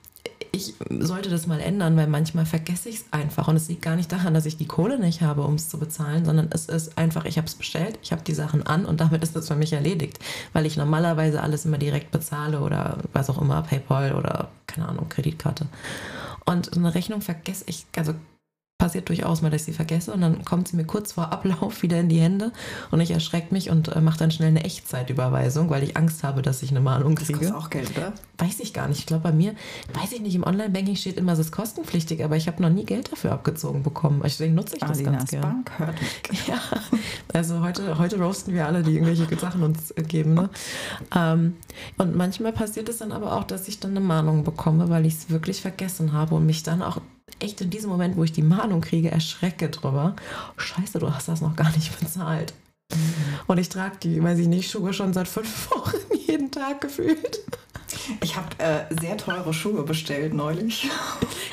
ich sollte das mal ändern, weil manchmal vergesse ich es einfach. Und es liegt gar nicht daran, dass ich die Kohle nicht habe, um es zu bezahlen, sondern es ist einfach, ich habe es bestellt, ich habe die Sachen an und damit ist es für mich erledigt. Weil ich normalerweise alles immer direkt bezahle oder was auch immer, PayPal oder keine Ahnung, Kreditkarte. Und eine Rechnung vergesse ich, also passiert durchaus mal, dass ich sie vergesse und dann kommt sie mir kurz vor Ablauf wieder in die Hände und ich erschrecke mich und äh, mache dann schnell eine Echtzeitüberweisung, weil ich Angst habe, dass ich eine Mahnung kriege. Das kostet auch Geld, oder? Weiß ich gar nicht. Ich glaube, bei mir, weiß ich nicht, im Online-Banking steht immer, es ist kostenpflichtig, aber ich habe noch nie Geld dafür abgezogen bekommen. Deswegen nutze ich das Alinas ganz gerne. Bank hört mich. Ja, also heute, heute roasten wir alle, die irgendwelche Sachen uns geben. Ne? Ähm, und manchmal passiert es dann aber auch, dass ich dann eine Mahnung bekomme, weil ich es wirklich vergessen habe und mich dann auch echt in diesem Moment, wo ich die Mahnung kriege, erschrecke drüber. Scheiße, du hast das noch gar nicht bezahlt. Und ich trage die, weiß ich nicht, Schuhe schon seit fünf Wochen jeden Tag gefühlt. Ich habe äh, sehr teure Schuhe bestellt neulich.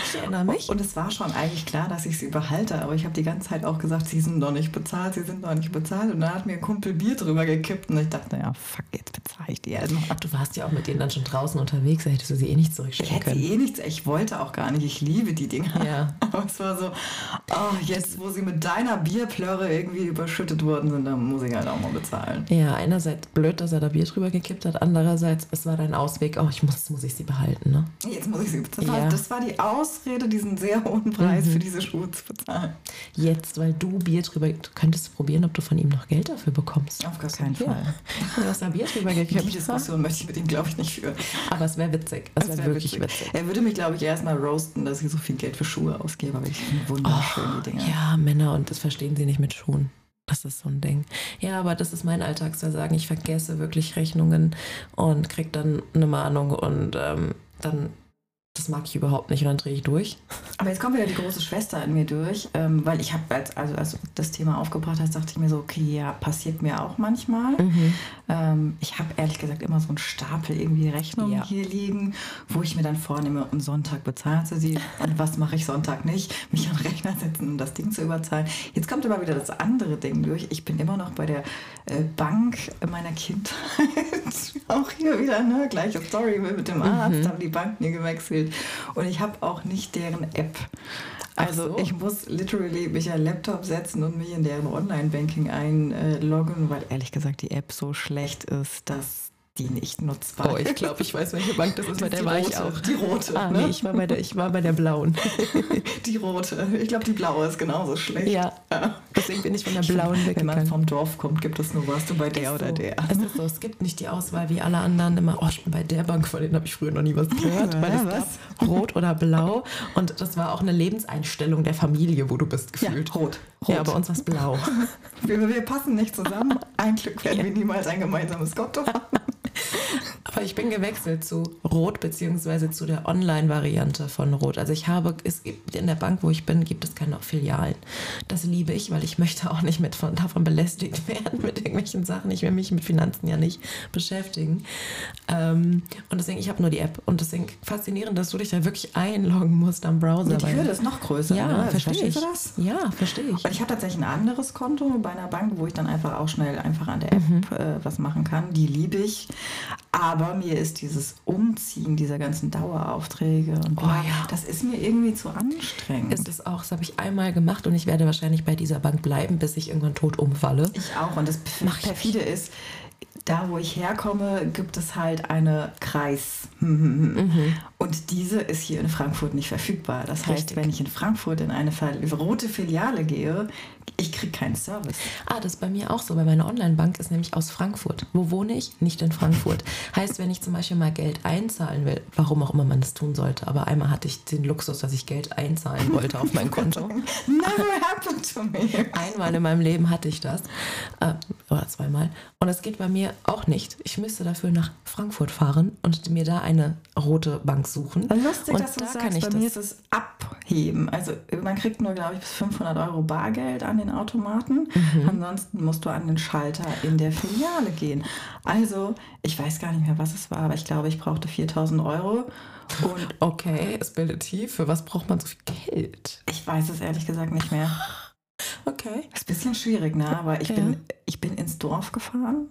Ich erinnere mich. Und es war schon eigentlich klar, dass ich sie überhalte, aber ich habe die ganze Zeit auch gesagt, sie sind noch nicht bezahlt, sie sind noch nicht bezahlt. Und dann hat mir ein Kumpel Bier drüber gekippt und ich dachte, naja, fuck, jetzt bezahle ich die erstmal. Du warst ja auch mit denen dann schon draußen unterwegs, da hättest du sie eh nicht zurückschicken ich können. Ich hätte eh nichts, ich wollte auch gar nicht, ich liebe die Dinger. Ja. Aber es war so, oh, jetzt wo sie mit deiner Bierplörre irgendwie überschüttet worden sind, dann muss ich halt auch mal bezahlen. Ja, einerseits blöd, dass er da Bier drüber gekippt hat, andererseits, es war dein Ausweg, oh, ich muss, muss ich sie behalten, ne? Jetzt muss ich sie bezahlen. Ja. Das war die Ausrede, diesen sehr hohen Preis mhm. für diese Schuhe zu bezahlen. Jetzt, weil du Bier drüber, du könntest probieren, ob du von ihm noch Geld dafür bekommst. Auf gar keinen ja. Fall. Du hast da Bier drüber gekippt. Die Diskussion möchte ich mit ihm, glaube ich, nicht führen. Aber es wäre witzig. Es wäre wär wirklich witzig. witzig. Er würde mich, glaube ich, erstmal roasten, dass ich so viel Geld für Schuhe ausgebe, aber ich finde wunderschön oh, die Dinger. Ja, Männer, und das verstehen sie nicht mit Schuhen. Das ist so ein Ding. Ja, aber das ist mein Alltagsversagen. Ich vergesse wirklich Rechnungen und kriege dann eine Mahnung und ähm, dann das mag ich überhaupt nicht und dann drehe ich durch. Aber jetzt kommt wieder die große Schwester in mir durch, ähm, weil ich habe, als, also als du das Thema aufgebracht hast, dachte ich mir so, okay, ja, passiert mir auch manchmal. Mhm. Ähm, ich habe ehrlich gesagt immer so einen Stapel irgendwie Rechnungen ja. hier liegen, wo ich mir dann vornehme, am Sonntag bezahlen zu sie und was mache ich Sonntag nicht, mich an den Rechner setzen, um das Ding zu überzahlen. Jetzt kommt aber wieder das andere Ding durch. Ich bin immer noch bei der äh, Bank meiner Kindheit. auch hier wieder, ne, gleiche Story mit dem Arzt, mhm. haben die Bank mir gewechselt gespielt. Und ich habe auch nicht deren App. Also so. ich muss literally mich an Laptop setzen und mich in deren Online-Banking einloggen, weil ehrlich gesagt die App so schlecht ist, dass die nicht nutzbar. Oh, ich glaube, ich weiß, welche Bank das ist, bei der war ich auch. Die rote. Ah, ne? nee, ich war bei der, ich war bei der blauen. die rote. Ich glaube, die blaue ist genauso schlecht. Ja. ja. Deswegen bin ich von der blauen weggegangen. Wenn man vom Dorf kommt, gibt es nur, warst du bei der ist oder so. der. Es ist so, es gibt nicht die Auswahl wie alle anderen immer, oh, ich bin bei der Bank, von denen habe ich früher noch nie was gehört. Ja, weil es was? gab rot oder blau. Und das war auch eine Lebenseinstellung der Familie, wo du bist gefühlt. Ja, rot. Rot. Ja, bei uns war es blau. wir, wir passen nicht zusammen. Ein Glück werden ja. wir niemals ein gemeinsames Konto haben. Aber ich bin gewechselt zu Rot beziehungsweise zu der Online-Variante von Rot. Also ich habe, es gibt in der Bank, wo ich bin, gibt es keine Filialen. Das liebe ich, weil ich möchte auch nicht mit von, davon belästigt werden mit irgendwelchen Sachen. Ich will mich mit Finanzen ja nicht beschäftigen. Ähm, und deswegen, ich habe nur die App. Und deswegen faszinierend, dass du dich da wirklich einloggen musst am Browser. Die Hürde ist noch größer. Ja, ne? Verstehe ich. verstehst du das? Ja, verstehe ich. Und ich habe tatsächlich ein anderes Konto bei einer Bank, wo ich dann einfach auch schnell einfach an der App Mhm. äh, was machen kann. Die liebe ich. Aber mir ist dieses Umziehen dieser ganzen Daueraufträge und Oh ja. das ist mir irgendwie zu anstrengend. Ist es auch, das habe ich einmal gemacht und ich werde wahrscheinlich bei dieser Bank bleiben, bis ich irgendwann tot umfalle. Ich auch. Und das Mach ich perfide ist, da wo ich herkomme, gibt es halt eine Kreis. Und diese ist hier in Frankfurt nicht verfügbar. Das heißt, Richtig. wenn ich in Frankfurt in eine rote Filiale gehe, ich kriege keinen Service. Ah, das ist bei mir auch so, weil meine Online-Bank ist nämlich aus Frankfurt. Wo wohne ich? Nicht in Frankfurt. heißt, wenn ich zum Beispiel mal Geld einzahlen will, warum auch immer man das tun sollte, aber einmal hatte ich den Luxus, dass ich Geld einzahlen wollte auf mein Konto. Never happened to me. Einmal in meinem Leben hatte ich das. Äh, oder zweimal. Und es geht bei mir auch nicht. Ich müsste dafür nach Frankfurt fahren und mir da eine rote Bank suchen. Lustig, und dass du da das kann sagst. ich Bei mir das. ist es abheben. Also man kriegt nur, glaube ich, bis 500 Euro Bargeld an den Automaten. Mhm. Ansonsten musst du an den Schalter in der Filiale gehen. Also ich weiß gar nicht mehr, was es war, aber ich glaube, ich brauchte 4000 Euro. Und Okay, es bildet tief. Für was braucht man so viel Geld? ich weiß es ehrlich gesagt nicht mehr. Okay. Ist ein bisschen schwierig, ne? Aber ich, Ja. bin, ich bin ins Dorf gefahren.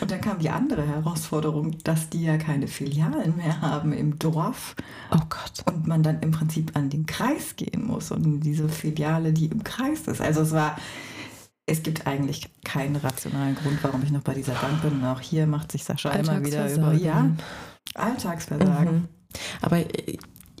Und dann kam die andere Herausforderung, dass die ja keine Filialen mehr haben im Dorf. Oh Gott. und man dann im Prinzip an den Kreis gehen muss und diese Filiale, die im Kreis ist. Also es war, es gibt eigentlich keinen rationalen Grund, warum ich noch bei dieser Bank bin. Und auch hier macht sich Sascha immer wieder über Alltagsversagen. ja, Alltagsversagen. Mhm. Aber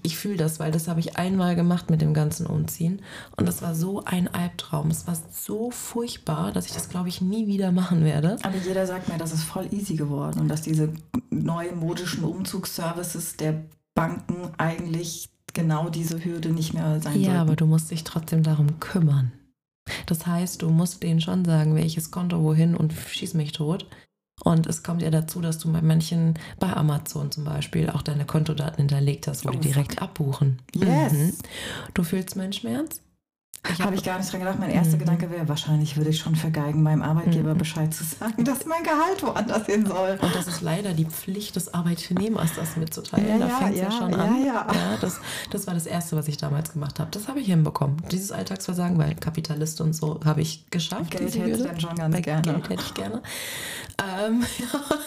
ich, fühle das, weil das habe ich einmal gemacht mit dem ganzen Umziehen. Und das war so ein Albtraum. Es war so furchtbar, dass ich das, glaube ich, nie wieder machen werde. Aber jeder sagt mir, das ist voll easy geworden und dass diese neumodischen Umzugsservices der Banken eigentlich genau diese Hürde nicht mehr sein Ja, sollten. aber du musst dich trotzdem darum kümmern. Das heißt, du musst denen schon sagen, welches Konto wohin und schieß mich tot. Und es kommt ja dazu, dass du bei manchen, bei Amazon zum Beispiel, auch deine Kontodaten hinterlegt hast, wo Oh, die direkt abbuchen. Yes. Mhm. Du fühlst meinen Schmerz? Habe ich gar nicht dran gedacht. Mein erster Mhm. Gedanke wäre, wahrscheinlich würde ich schon vergeigen, meinem Arbeitgeber Mhm. Bescheid zu sagen, dass mein Gehalt woanders hin soll. Und das ist leider die Pflicht des Arbeitnehmers, das mitzuteilen. Ja, da ja, fängt es ja, ja, schon an. ja. das, das war das Erste, was ich damals gemacht habe. Das habe ich hinbekommen. Dieses Alltagsversagen, weil Kapitalist und so habe ich geschafft. Geld hätte ich dann schon ganz Bei gerne. Geld hätte ich gerne. Ähm,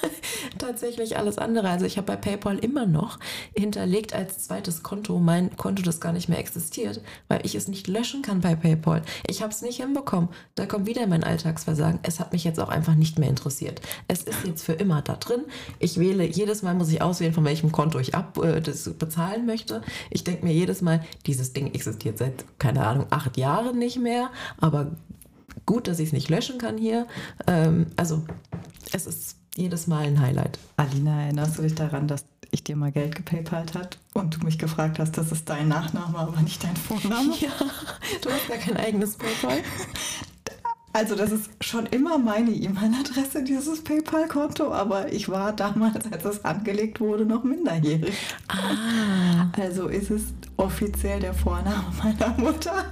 tatsächlich alles andere. Also ich habe bei PayPal immer noch hinterlegt als zweites Konto mein Konto, das gar nicht mehr existiert, weil ich es nicht löschen kann bei PayPal. Ich habe es nicht hinbekommen. Da kommt wieder mein Alltagsversagen. Es hat mich jetzt auch einfach nicht mehr interessiert. Es ist jetzt für immer da drin. Ich wähle, jedes Mal muss ich auswählen, von welchem Konto ich ab, äh, das bezahlen möchte. Ich denke mir jedes Mal, dieses Ding existiert seit, keine Ahnung, acht Jahren nicht mehr, aber gut, dass ich es nicht löschen kann hier. Ähm, also es ist jedes Mal ein Highlight. Alina, erinnerst du dich daran, dass ich dir mal Geld gepaypalt hat und du mich gefragt hast, das ist dein Nachname, aber nicht dein Vorname? Ja, du hast gar kein eigenes PayPal. Also das ist schon immer meine E-Mail-Adresse, dieses PayPal-Konto, aber ich war damals, als es angelegt wurde, noch minderjährig. Ah, Also ist es offiziell der Vorname meiner Mutter.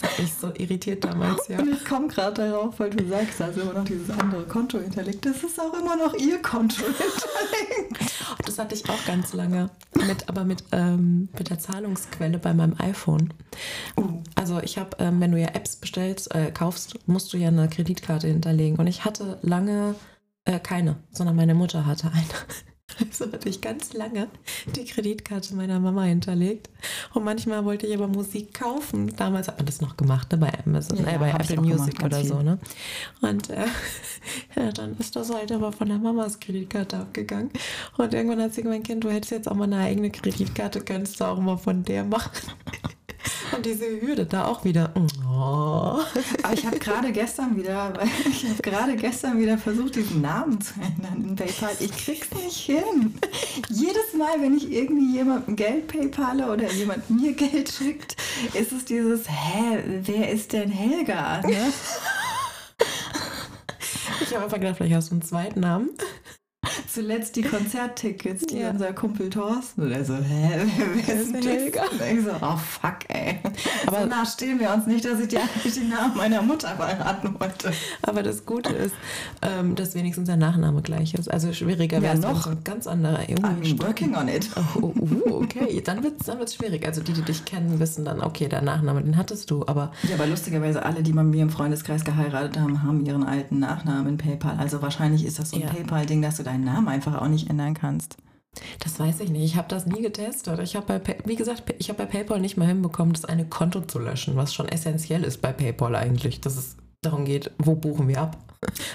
Das hat mich so irritiert damals, ja. Und ich komme gerade darauf, weil du sagst, da ist immer noch dieses andere Konto hinterlegt. Das ist auch immer noch ihr Konto hinterlegt. Das hatte ich auch ganz lange, mit, aber mit, ähm, mit der Zahlungsquelle bei meinem iPhone. Also ich habe, ähm, wenn du ja Apps bestellst, äh, kaufst, musst du ja eine Kreditkarte hinterlegen. Und ich hatte lange äh, keine, sondern meine Mutter hatte eine. Also hatte ich ganz lange die Kreditkarte meiner Mama hinterlegt. Und manchmal wollte ich aber Musik kaufen. Damals hat man das noch gemacht, ne? bei Amazon, Ja, äh, bei Apple Music oder viel. so, ne? Und äh, ja, dann ist das halt aber von der Mamas Kreditkarte abgegangen. Und irgendwann hat sie gemeint, Kind, du hättest jetzt auch mal eine eigene Kreditkarte, könntest du auch mal von der machen. Und diese Hürde da auch wieder. Oh. Aber ich habe gerade gestern wieder, ich habe gerade gestern wieder versucht, diesen Namen zu ändern in PayPal. Ich krieg's nicht hin. Jedes Mal, wenn ich irgendwie jemandem Geld PayPale oder jemand mir Geld schickt, ist es dieses, hä, wer ist denn Helga? Ne? Ich habe einfach gedacht, vielleicht hast du einen zweiten Namen. zuletzt die Konzerttickets, die Ja. unser Kumpel Thorsten. Und er so, hä, wer ist denn Helga? ich so, oh fuck, ey. Aber- Aber so stehen wir uns nicht, dass ich dir eigentlich den Namen meiner Mutter verraten wollte. Aber das Gute ist, ähm, dass wenigstens der Nachname gleich ist. Also schwieriger Ja, wäre es noch. ein ganz anderer Junge. I'm working on it. Oh, oh, okay, dann wird es dann wird's schwierig. Also die, die dich kennen, wissen dann, okay, der Nachname, den hattest du, aber Ja, aber lustigerweise alle, die bei mir im Freundeskreis geheiratet haben, haben ihren alten Nachnamen in PayPal. Also wahrscheinlich ist das so ein Ja. PayPal-Ding, dass du deinen Namen einfach auch nicht ändern kannst. das weiß ich nicht. Ich habe das nie getestet. Ich habe bei, wie gesagt, ich habe bei PayPal nicht mal hinbekommen, das eine Konto zu löschen, was schon essentiell ist bei PayPal eigentlich, dass es darum geht, wo buchen wir ab.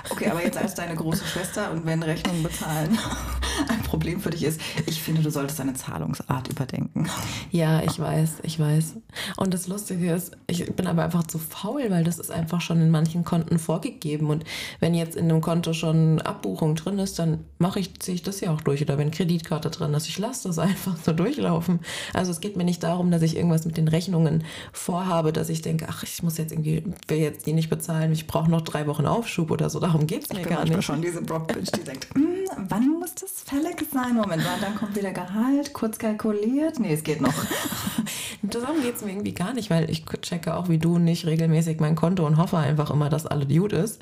Okay, aber jetzt als deine große Schwester und wenn Rechnungen bezahlen ein Problem für dich ist, ich finde, du solltest deine Zahlungsart überdenken. Ja, ich weiß, ich weiß. Und das Lustige ist, ich bin aber einfach zu faul, weil das ist einfach schon in manchen Konten vorgegeben. Und wenn jetzt in einem Konto schon Abbuchung drin ist, dann mache ich, ziehe ich das ja auch durch. Oder wenn Kreditkarte drin ist, ich lasse das einfach so durchlaufen. Also es geht mir nicht darum, dass ich irgendwas mit den Rechnungen vorhabe, dass ich denke, ach, ich muss jetzt irgendwie, will jetzt die nicht bezahlen, ich brauche noch drei Wochen Aufschub oder so. Darum geht es mir Ich gar nicht. schon diese Brockbitch, die denkt, "Hm, wann muss das fällig sein? Moment, wann, dann kommt wieder Gehalt, kurz kalkuliert. Nee, es geht noch. Darum geht es mir irgendwie gar nicht, weil ich checke auch wie du nicht regelmäßig mein Konto und hoffe einfach immer, dass alles gut ist.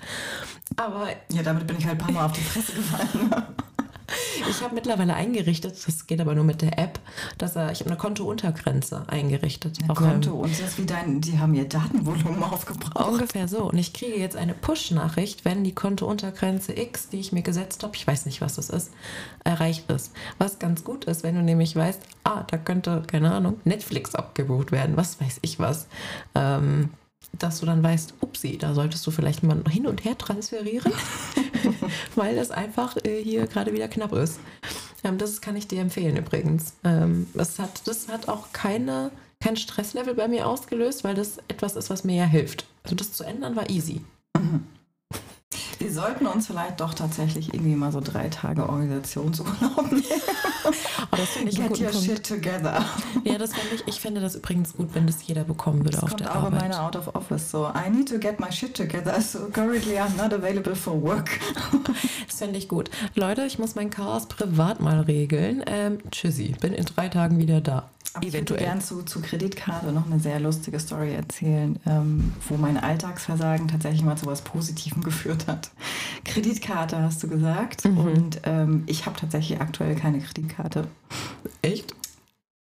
Aber Ja, damit bin ich halt ein paar Mal auf die Fresse gefallen. ich habe mittlerweile eingerichtet, das geht aber nur mit der App, dass er, ich habe eine Kontountergrenze eingerichtet. Ein Konto und das ist wie dein, die haben ihr Datenvolumen aufgebraucht. Ungefähr so. Und ich kriege jetzt eine Push-Nachricht, wenn die Kontountergrenze X, die ich mir gesetzt habe, ich weiß nicht, was das ist, erreicht ist. Was ganz gut ist, wenn du nämlich weißt, ah, da könnte, keine Ahnung, Netflix abgebucht werden, was weiß ich was. Ähm, dass du dann weißt, upsi, da solltest du vielleicht mal hin und her transferieren, weil das einfach äh, hier gerade wieder knapp ist. Ähm, das kann ich dir empfehlen übrigens. Ähm, das, hat, das hat auch keine, kein Stresslevel bei mir ausgelöst, weil das etwas ist, was mir ja hilft. Also das zu ändern war easy. Wir sollten uns vielleicht doch tatsächlich irgendwie mal so drei Tage Organisationsurlaub nehmen. Aber das finde ich Get your Punkt. shit together. Ja, das finde ich, ich finde das übrigens gut, wenn das jeder bekommen würde Das auf kommt der auch in Arbeit. meiner Out of Office so. I need to get my shit together, so currently I'm not available for work. Das finde ich gut. Leute, ich muss mein Chaos privat mal regeln. Ähm, tschüssi, bin in drei Tagen wieder da. Aber ich würde Eventuell. gern zu, zu Kreditkarte noch eine sehr lustige Story erzählen, ähm, wo mein Alltagsversagen tatsächlich mal zu was Positivem geführt hat. Kreditkarte hast du gesagt Mhm. und ähm, ich habe tatsächlich aktuell keine Kreditkarte. Echt?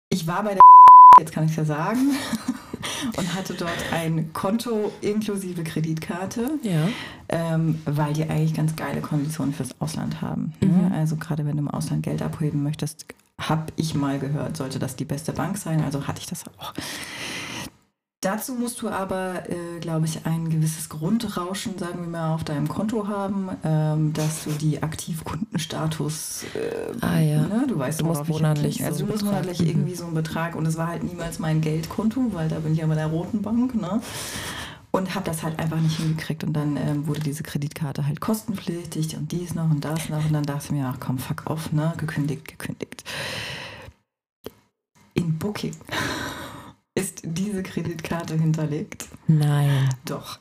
Ich war bei der jetzt kann ich es ja sagen und hatte dort ein Konto inklusive Kreditkarte. Ja. ähm, weil die eigentlich ganz geile Konditionen fürs Ausland haben. Mhm. Ne? Also gerade wenn du im Ausland Geld abheben möchtest, habe ich mal gehört, sollte das die beste Bank sein. Also hatte ich das auch. Dazu musst du aber, äh, glaube ich, ein gewisses Grundrauschen, sagen wir mal, auf deinem Konto haben, ähm, dass du die Aktivkundenstatus, äh, Ah, ja. ne? du weißt, Du musst monatlich also so du musst monatlich Betrag, mhm. irgendwie so einen Betrag und es war halt niemals mein Geldkonto, weil da bin ich ja bei der roten Bank, ne? Und habe das halt einfach nicht hingekriegt. Und dann ähm, wurde diese Kreditkarte halt kostenpflichtig und dies noch und das noch. Und dann dachte ich mir, ach komm, fuck off, ne? Gekündigt, gekündigt. In Booking ist diese Kreditkarte hinterlegt. Nein. Doch.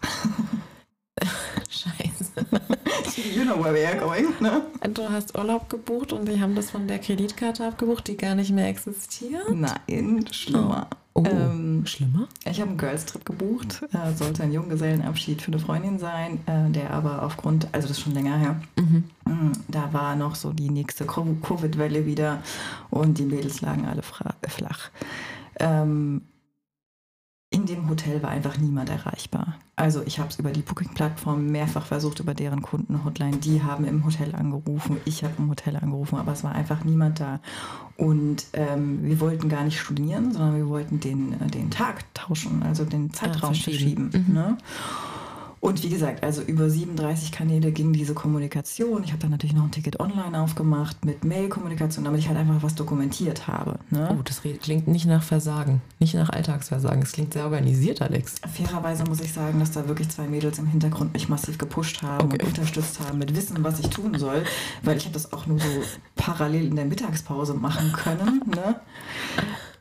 Scheiße. You know where we are going, ne? Du hast Urlaub gebucht und die haben das von der Kreditkarte abgebucht, die gar nicht mehr existiert. Nein, schlimmer. Oh, Ähm, schlimmer? Ich habe einen Girls Trip gebucht. Äh, sollte ein Junggesellenabschied für eine Freundin sein, äh, der aber aufgrund, also das ist schon länger her, Mhm. Mm, Da war noch so die nächste Co- Covid-Welle wieder und die Mädels lagen alle flach. Ähm, in dem Hotel war einfach niemand erreichbar. Also ich habe es über die Booking-Plattform mehrfach versucht, über deren Kundenhotline. Die haben im Hotel angerufen, ich habe im Hotel angerufen, aber es war einfach niemand da. Und ähm, wir wollten gar nicht studieren, sondern wir wollten den, äh, den Tag tauschen, also den Zeitraum verschieben. verschieben. Mhm. Ne? Und wie gesagt, also über 37 Kanäle ging diese Kommunikation. Ich habe dann natürlich noch ein Ticket online aufgemacht mit Mail-Kommunikation, damit ich halt einfach was dokumentiert habe. Ne? Oh, das klingt nicht nach Versagen, nicht nach Alltagsversagen. Es klingt sehr organisiert, Alex. Fairerweise muss ich sagen, dass da wirklich zwei Mädels im Hintergrund mich massiv gepusht haben Okay. und unterstützt haben mit Wissen, was ich tun soll, weil ich habe das auch nur so parallel in der Mittagspause machen können. Ne?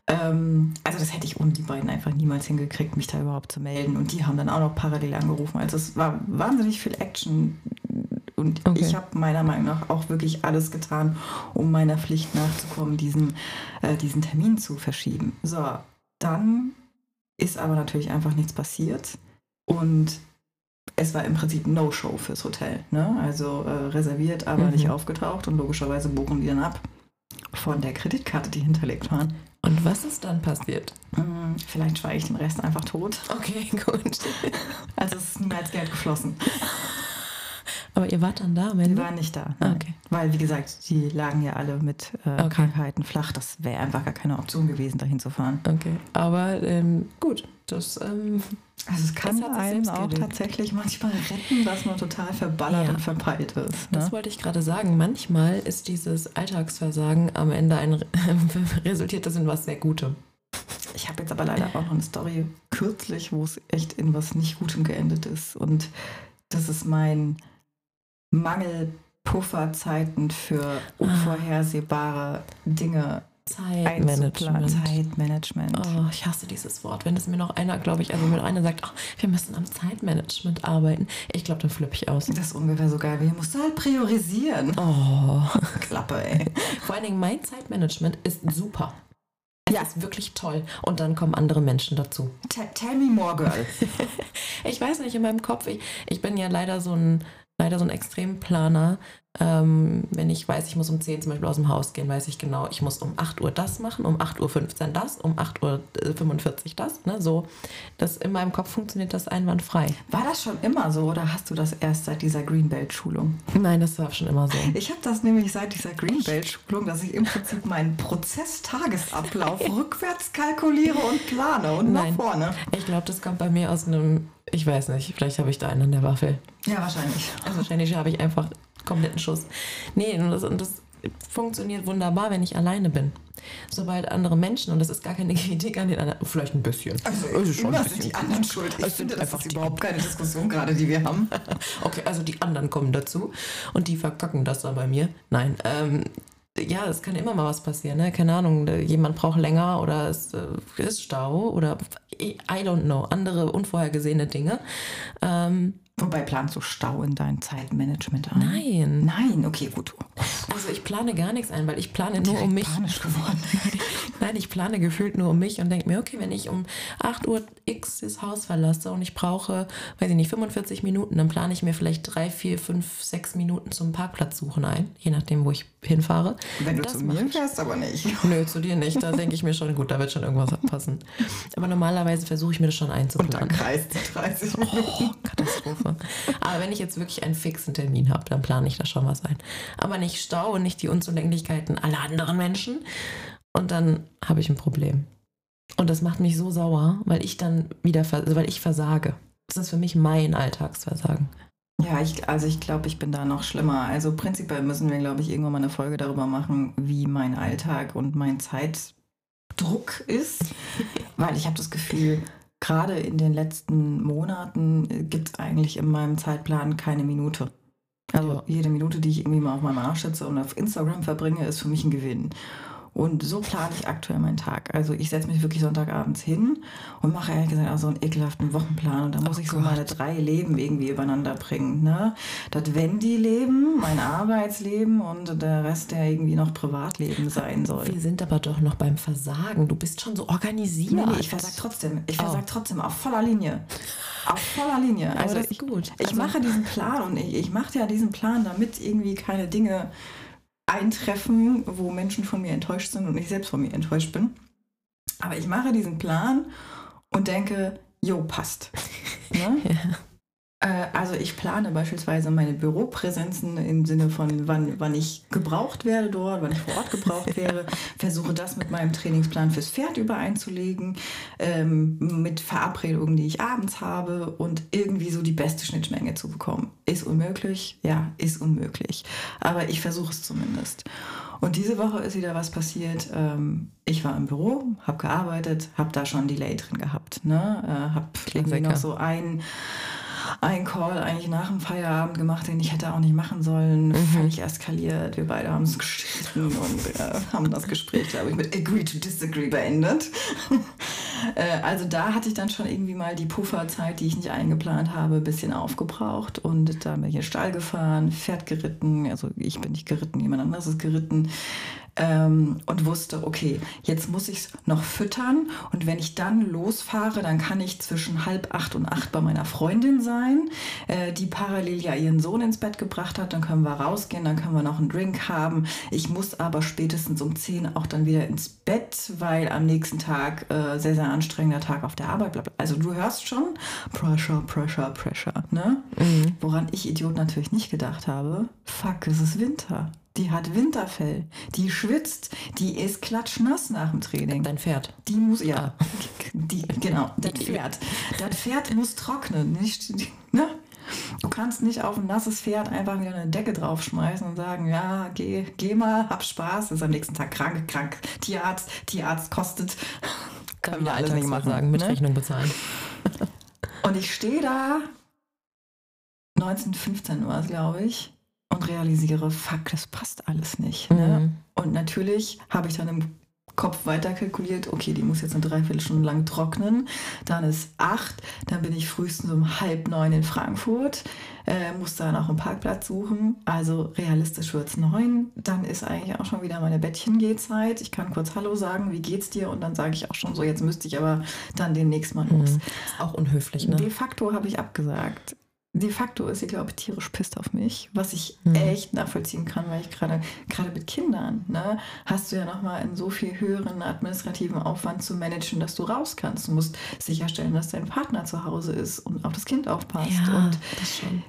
Ähm, also das hätte ich ohne die beiden einfach niemals hingekriegt, mich da überhaupt zu melden. Und die haben dann auch noch parallel angerufen. Also es war wahnsinnig viel Action Und Okay. ich habe meiner Meinung nach auch wirklich alles getan, um meiner Pflicht nachzukommen, diesen, äh, diesen Termin zu verschieben. So, dann ist aber natürlich einfach nichts passiert. Und es war im Prinzip No-Show fürs Hotel. Ne? Also äh, reserviert, aber Mhm. nicht aufgetaucht. Und logischerweise buchen die dann ab von der Kreditkarte, die hinterlegt waren. Und was ist dann passiert? Hm, Vielleicht schweige ich den Rest einfach tot. Okay, gut. Also es ist niemals Geld geflossen. Aber ihr wart dann da am Ende? waren nicht da. Ah, okay. Weil, wie gesagt, die lagen ja alle mit äh, Okay. Krankheiten flach. Das wäre einfach gar keine Option gewesen, dahin zu fahren. Okay, aber ähm, gut, das ähm, Also es kann einem auch gelegt. tatsächlich manchmal retten, dass man total verballert Ja. und verpeilt ist. Das Ne? wollte ich gerade sagen. Manchmal ist dieses Alltagsversagen am Ende ein resultiert das in was sehr Gutem. Ich habe jetzt aber leider auch noch eine Story kürzlich, wo es echt in was nicht Gutem geendet ist. Und das ist mein Mangel Pufferzeiten für unvorhersehbare Dinge. Zeitmanagement. Zeitmanagement. Oh, ich hasse dieses Wort. Wenn es mir noch einer, glaube ich, also wenn einer sagt, ach, wir müssen am Zeitmanagement arbeiten, ich glaube, dann flippe ich aus. Das ist ungefähr so geil wie, hier musst du halt priorisieren. Oh. Klappe, ey. Vor allen Dingen, mein Zeitmanagement ist super. Es Ja. ist wirklich toll. Und dann kommen andere Menschen dazu. Tell, tell me more, girl. Ich weiß nicht, in meinem Kopf, ich, ich bin ja leider so ein, leider so ein Extremplaner. Ähm, wenn ich weiß, ich muss um 10 zum Beispiel aus dem Haus gehen, weiß ich genau, ich muss um 8 Uhr das machen, um 8.15 Uhr das, um 8.45 Uhr das. Ne? So, das, in meinem Kopf funktioniert das einwandfrei. War das schon immer so oder hast du das erst seit dieser Greenbelt-Schulung? Nein, das war schon immer so. Ich habe das nämlich seit dieser Greenbelt-Schulung, dass ich im Prinzip meinen Prozesstagesablauf rückwärts kalkuliere und plane und Nein. nach vorne. Ich glaube, das kommt bei mir aus einem, ich weiß nicht, vielleicht habe ich da einen an der Waffel. Ja, wahrscheinlich. Also wahrscheinlich habe ich einfach kompletten Schuss. Nee, und das, und das funktioniert wunderbar, wenn ich alleine bin. Sobald andere Menschen, und das ist gar keine Kritik an den anderen, vielleicht ein bisschen. Also, ist schon bisschen sind die anderen schuld. Ich sind finde, das einfach ist überhaupt keine Diskussion gerade, die wir haben. Okay, also die anderen kommen dazu und die verkacken das dann bei mir. Nein, ähm, ja, es kann immer mal was passieren, ne? Keine Ahnung, da- jemand braucht länger oder es äh, ist Stau oder I don't know, andere unvorhergesehene Dinge. Ähm, Wobei planst du Stau in dein Zeitmanagement ein? nein. Nein, okay, gut. Also ich plane gar nichts ein, weil ich plane nur Direkt um mich. panisch geworden. Nein, ich plane gefühlt nur um mich und denke mir, okay, wenn ich um 8 Uhr X das Haus verlasse und ich brauche, weiß ich nicht, 45 Minuten, dann plane ich mir vielleicht 3, 4, 5, 6 Minuten zum Parkplatz suchen ein, je nachdem, wo ich hinfahre. Wenn du Das zu mir fährst, aber nicht. Nö, zu dir nicht. Da denke ich mir schon, gut, da wird schon irgendwas passen. Aber normalerweise versuche ich mir das schon Und dann einzuplanen. kreist die 30 Minuten. Oh, Katastrophe. Aber wenn ich jetzt wirklich einen fixen Termin habe, dann plane ich da schon was ein. Aber nicht Stau und nicht die Unzulänglichkeiten aller anderen Menschen. Und dann habe ich ein Problem. Und das macht mich so sauer, weil ich dann wieder, also weil ich versage. Das ist für mich mein Alltagsversagen. Ja, ich, also ich glaube, ich bin da noch schlimmer. Also prinzipiell müssen wir, glaube ich, irgendwann mal eine Folge darüber machen, wie mein Alltag und mein Zeitdruck ist. Weil ich habe das Gefühl, gerade in den letzten Monaten gibt es eigentlich in meinem Zeitplan keine Minute. Also jede Minute, die ich irgendwie mal auf meinem Arsch sitze und auf Instagram verbringe, ist für mich ein Gewinn. Und so plane ich aktuell meinen Tag. Also ich setze mich wirklich Sonntagabends hin und mache ehrlich gesagt auch so einen ekelhaften Wochenplan. Und da muss Oh ich so Gott. meine drei Leben irgendwie übereinander bringen. Ne? Das Wendy-Leben, mein Arbeitsleben und der Rest, der irgendwie noch Privatleben sein soll. Wir sind aber doch noch beim Versagen. Du bist schon so organisiert. Nee, nee, ich versag trotzdem. Ich Oh. versag trotzdem auf voller Linie. Auf voller Linie. Aber Also das ist gut. ich Also- mache diesen Plan und ich, ich mache ja diesen Plan, damit irgendwie keine Dinge eintreffen, wo Menschen von mir enttäuscht sind und ich selbst von mir enttäuscht bin. Aber ich mache diesen Plan und denke, jo, passt. Ne? Äh, Also ich plane beispielsweise meine Büropräsenzen im Sinne von, wann, wann ich gebraucht werde dort, wann ich vor Ort gebraucht werde, versuche das mit meinem Trainingsplan fürs Pferd übereinzulegen, ähm, mit Verabredungen, die ich abends habe und irgendwie so die beste Schnittmenge zu bekommen. Ist unmöglich? Ja, ist unmöglich. Aber ich versuche es zumindest. Und diese Woche ist wieder was passiert. Ähm, ich war im Büro, habe gearbeitet, habe da schon Delay drin gehabt. Ne? Äh, habe irgendwie noch so ein einen Call eigentlich nach dem Feierabend gemacht, den ich hätte auch nicht machen sollen. Völlig eskaliert. Wir beide haben es gestritten und äh, haben das Gespräch, glaube ich, mit Agree to Disagree beendet. Äh, also da hatte ich dann schon irgendwie mal die Pufferzeit, die ich nicht eingeplant habe, ein bisschen aufgebraucht. Und da bin ich in den Stall gefahren, Pferd geritten. Also ich bin nicht geritten, jemand anderes ist geritten ähm, und wusste, okay, jetzt muss ich es noch füttern und wenn ich dann losfahre, dann kann ich zwischen halb acht und acht bei meiner Freundin sein, äh, die parallel ja ihren Sohn ins Bett gebracht hat, dann können wir rausgehen, dann können wir noch einen Drink haben. Ich muss aber spätestens um zehn auch dann wieder ins Bett, weil am nächsten Tag äh, sehr, sehr anstrengender Tag auf der Arbeit. Blablabla. Also du hörst schon, Pressure, Pressure, Pressure, ne? Mhm. Woran ich Idiot natürlich nicht gedacht habe, fuck, es ist Winter. Die hat Winterfell. Die schwitzt. Die ist klatschnass nach dem Training. Dein Pferd. Die muss, ja. Ah. Die, genau, das Pferd. Das Pferd muss trocknen. Nicht, ne? Du kannst nicht auf ein nasses Pferd einfach wieder eine Decke draufschmeißen und sagen, ja, geh, geh mal, hab Spaß, ist am nächsten Tag krank, krank, Tierarzt, Tierarzt kostet. Können wir alles nicht machen, sagen, mit ne? Rechnung bezahlen. Und ich stehe da, 1915 war es, glaube ich, und realisiere, fuck, das passt alles nicht. Ne? Mhm. Und natürlich habe ich dann im Kopf weiter kalkuliert, okay, die muss jetzt eine Dreiviertelstunde lang trocknen. Dann ist acht, dann bin ich frühestens um halb neun in Frankfurt, äh, muss da noch einen Parkplatz suchen. Also realistisch wird es neun. Dann ist eigentlich auch schon wieder meine Bettchengehzeit. Ich kann kurz Hallo sagen, wie geht's dir? Und dann sage ich auch schon so, jetzt müsste ich aber dann demnächst mal los. Mhm. Ist auch unhöflich, ne? De facto habe ich abgesagt de facto ist sie, glaube ich, tierisch pisst auf mich, was ich mhm. echt nachvollziehen kann, weil ich gerade gerade mit Kindern, ne, hast du ja nochmal einen so viel höheren administrativen Aufwand zu managen, dass du raus kannst. Du musst sicherstellen, dass dein Partner zu Hause ist und auf das Kind aufpasst. Ja, und das schon.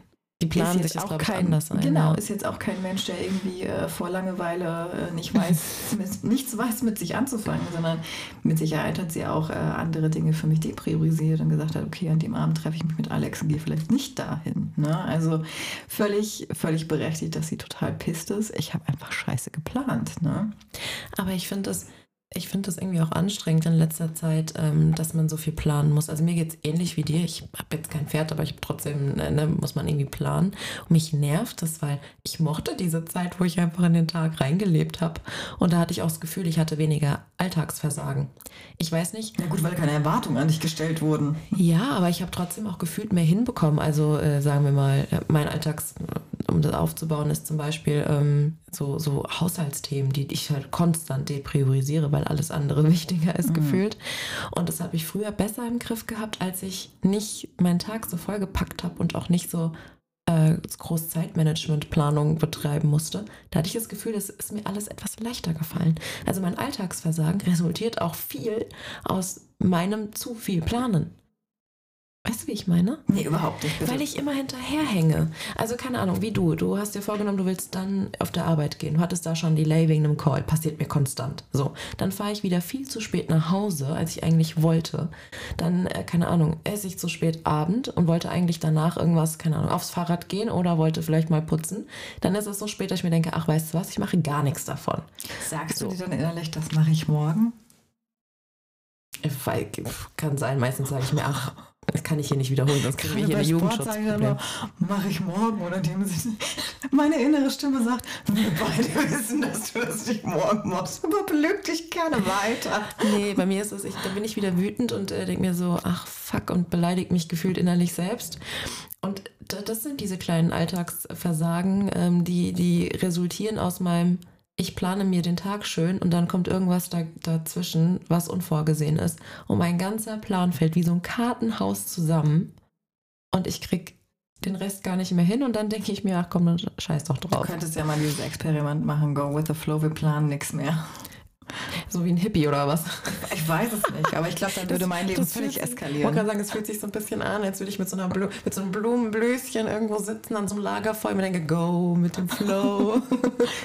Die planen sich auch kein, anders ein. Genau, ja. ist jetzt auch kein Mensch, der irgendwie äh, vor Langeweile äh, nicht weiß, nichts weiß mit sich anzufangen, sondern mit Sicherheit hat sie auch äh, andere Dinge für mich depriorisiert und gesagt hat, okay, an dem Abend treffe ich mich mit Alex und gehe vielleicht nicht dahin. Ne? Also völlig, völlig berechtigt, dass sie total pisst ist. Ich habe einfach scheiße geplant. Ne? Aber ich finde das ich finde das irgendwie auch anstrengend in letzter Zeit, ähm, dass man so viel planen muss. Also mir geht es ähnlich wie dir. Ich habe jetzt kein Pferd, aber ich trotzdem, ne, ne, muss man irgendwie planen. Und mich nervt das, weil ich mochte diese Zeit, wo ich einfach in den Tag reingelebt habe. Und da hatte ich auch das Gefühl, ich hatte weniger Alltagsversagen. Ich weiß nicht. Ja gut, weil keine Erwartungen an dich gestellt wurden. Ja, aber ich habe trotzdem auch gefühlt mehr hinbekommen. Also äh, sagen wir mal, äh, mein Alltags, um das aufzubauen, ist zum Beispiel ähm, so, so Haushaltsthemen, die ich halt konstant depriorisiere, weil alles andere wichtiger ist mhm. gefühlt. Und das habe ich früher besser im Griff gehabt, als ich nicht meinen Tag so vollgepackt habe und auch nicht so äh, groß Zeitmanagement-Planung betreiben musste. Da hatte ich das Gefühl, es ist mir alles etwas leichter gefallen. Also mein Alltagsversagen resultiert auch viel aus meinem zu viel Planen. Weißt du, wie ich meine? Nee, überhaupt nicht. Bitte. Weil ich immer hinterherhänge. Also keine Ahnung, wie du. Du hast dir vorgenommen, du willst dann auf der Arbeit gehen. Du hattest da schon Delay wegen einem Call. Passiert mir konstant. So, dann fahre ich wieder viel zu spät nach Hause, als ich eigentlich wollte. Dann, äh, keine Ahnung, esse ich zu spät Abend und wollte eigentlich danach irgendwas, keine Ahnung, aufs Fahrrad gehen oder wollte vielleicht mal putzen. Dann ist es so spät, dass ich mir denke, ach, weißt du was, ich mache gar nichts davon. Sagst so. du dir dann innerlich, das mache ich morgen? Kann sein, meistens sage ich mir, ach, das kann ich hier nicht wiederholen, sonst kriegen wir hier eine Jugendschutzproblem. Mache ich morgen oder dem. Meine innere Stimme sagt, wir beide wissen, dass du das nicht morgen machst, aber belüg dich gerne weiter. Nee, bei mir ist es, ich, da bin ich wieder wütend und äh, denke mir so, ach fuck, und beleidigt mich gefühlt innerlich selbst. Und das sind diese kleinen Alltagsversagen, ähm, die, die resultieren aus meinem ich plane mir den Tag schön und dann kommt irgendwas da, dazwischen, was unvorgesehen ist. Und mein ganzer Plan fällt wie so ein Kartenhaus zusammen und ich krieg den Rest gar nicht mehr hin und dann denke ich mir, ach komm, dann scheiß doch drauf. Du könntest ja mal dieses Experiment machen, go with the flow, wir planen nichts mehr. So wie ein Hippie oder was? Ich weiß es nicht, aber ich glaube, dann würde mein Leben völlig eskalieren. Ich wollte gerade sagen, es fühlt sich so ein bisschen an, als würde ich mit so, einer Blu mit so einem Blumenblöschen irgendwo sitzen an so einem Lagerfeuer und mir denke, go mit dem Flow.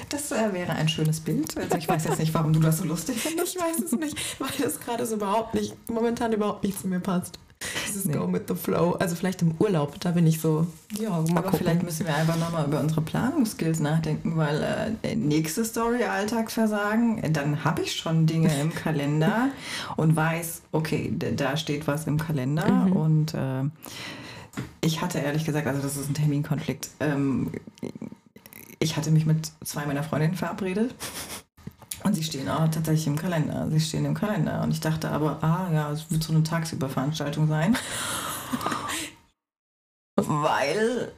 Das äh, wäre ein schönes Bild. Also ich weiß jetzt nicht, warum du das so lustig findest. Ich weiß es nicht, weil das gerade so überhaupt nicht, momentan überhaupt nicht zu mir passt. Dieses nee. Go with the Flow. Also vielleicht im Urlaub, da bin ich so, ja, mal Aber gucken. vielleicht müssen wir einfach nochmal über unsere Planungsskills nachdenken, weil äh, nächste Story, Alltagsversagen, dann habe ich schon Dinge im Kalender und weiß, okay, da steht was im Kalender mhm. und äh, ich hatte ehrlich gesagt, also das ist ein Terminkonflikt. Ähm, ich hatte mich mit zwei meiner Freundinnen verabredet. Und sie stehen auch tatsächlich im Kalender. Sie stehen im Kalender. Und ich dachte aber, ah ja, es wird so eine Tagsüberveranstaltung sein. Weil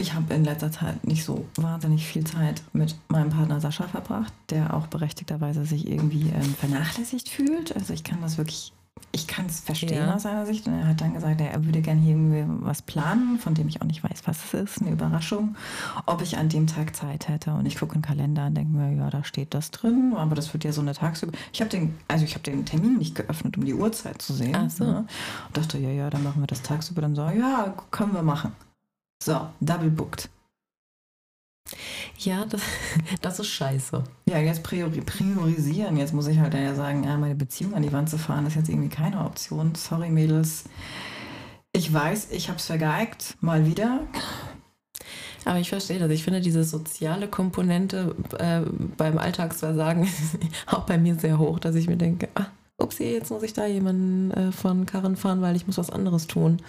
ich habe in letzter Zeit nicht so wahnsinnig viel Zeit mit meinem Partner Sascha verbracht, der auch berechtigterweise sich irgendwie ähm, vernachlässigt fühlt. Also ich kann das wirklich, ich kann es verstehen Ja. aus seiner Sicht. Und er hat dann gesagt, er würde gerne hier irgendwie was planen, von dem ich auch nicht weiß, was es ist, eine Überraschung, ob ich an dem Tag Zeit hätte. Und ich gucke in den Kalender und denke mir, ja, da steht das drin, aber das wird ja so eine Tagsüber. Ich habe den, also ich habe den Termin nicht geöffnet, um die Uhrzeit zu sehen. Ach so. ne? Und dachte, ja, ja, dann machen wir das tagsüber. Dann so, ja, können wir machen. So, double booked. Ja, das, das ist scheiße. Ja, jetzt priori priorisieren. Jetzt muss ich halt ja sagen, ja, meine Beziehung an die Wand zu fahren, ist jetzt irgendwie keine Option. Sorry, Mädels. Ich weiß, ich habe es vergeigt. Mal wieder. Aber ich verstehe das. Ich finde diese soziale Komponente äh, beim Alltagsversagen auch bei mir sehr hoch, dass ich mir denke, ah, upsie, jetzt muss ich da jemanden äh, von Karren fahren, weil ich muss was anderes tun.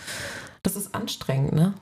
Das ist anstrengend, ne?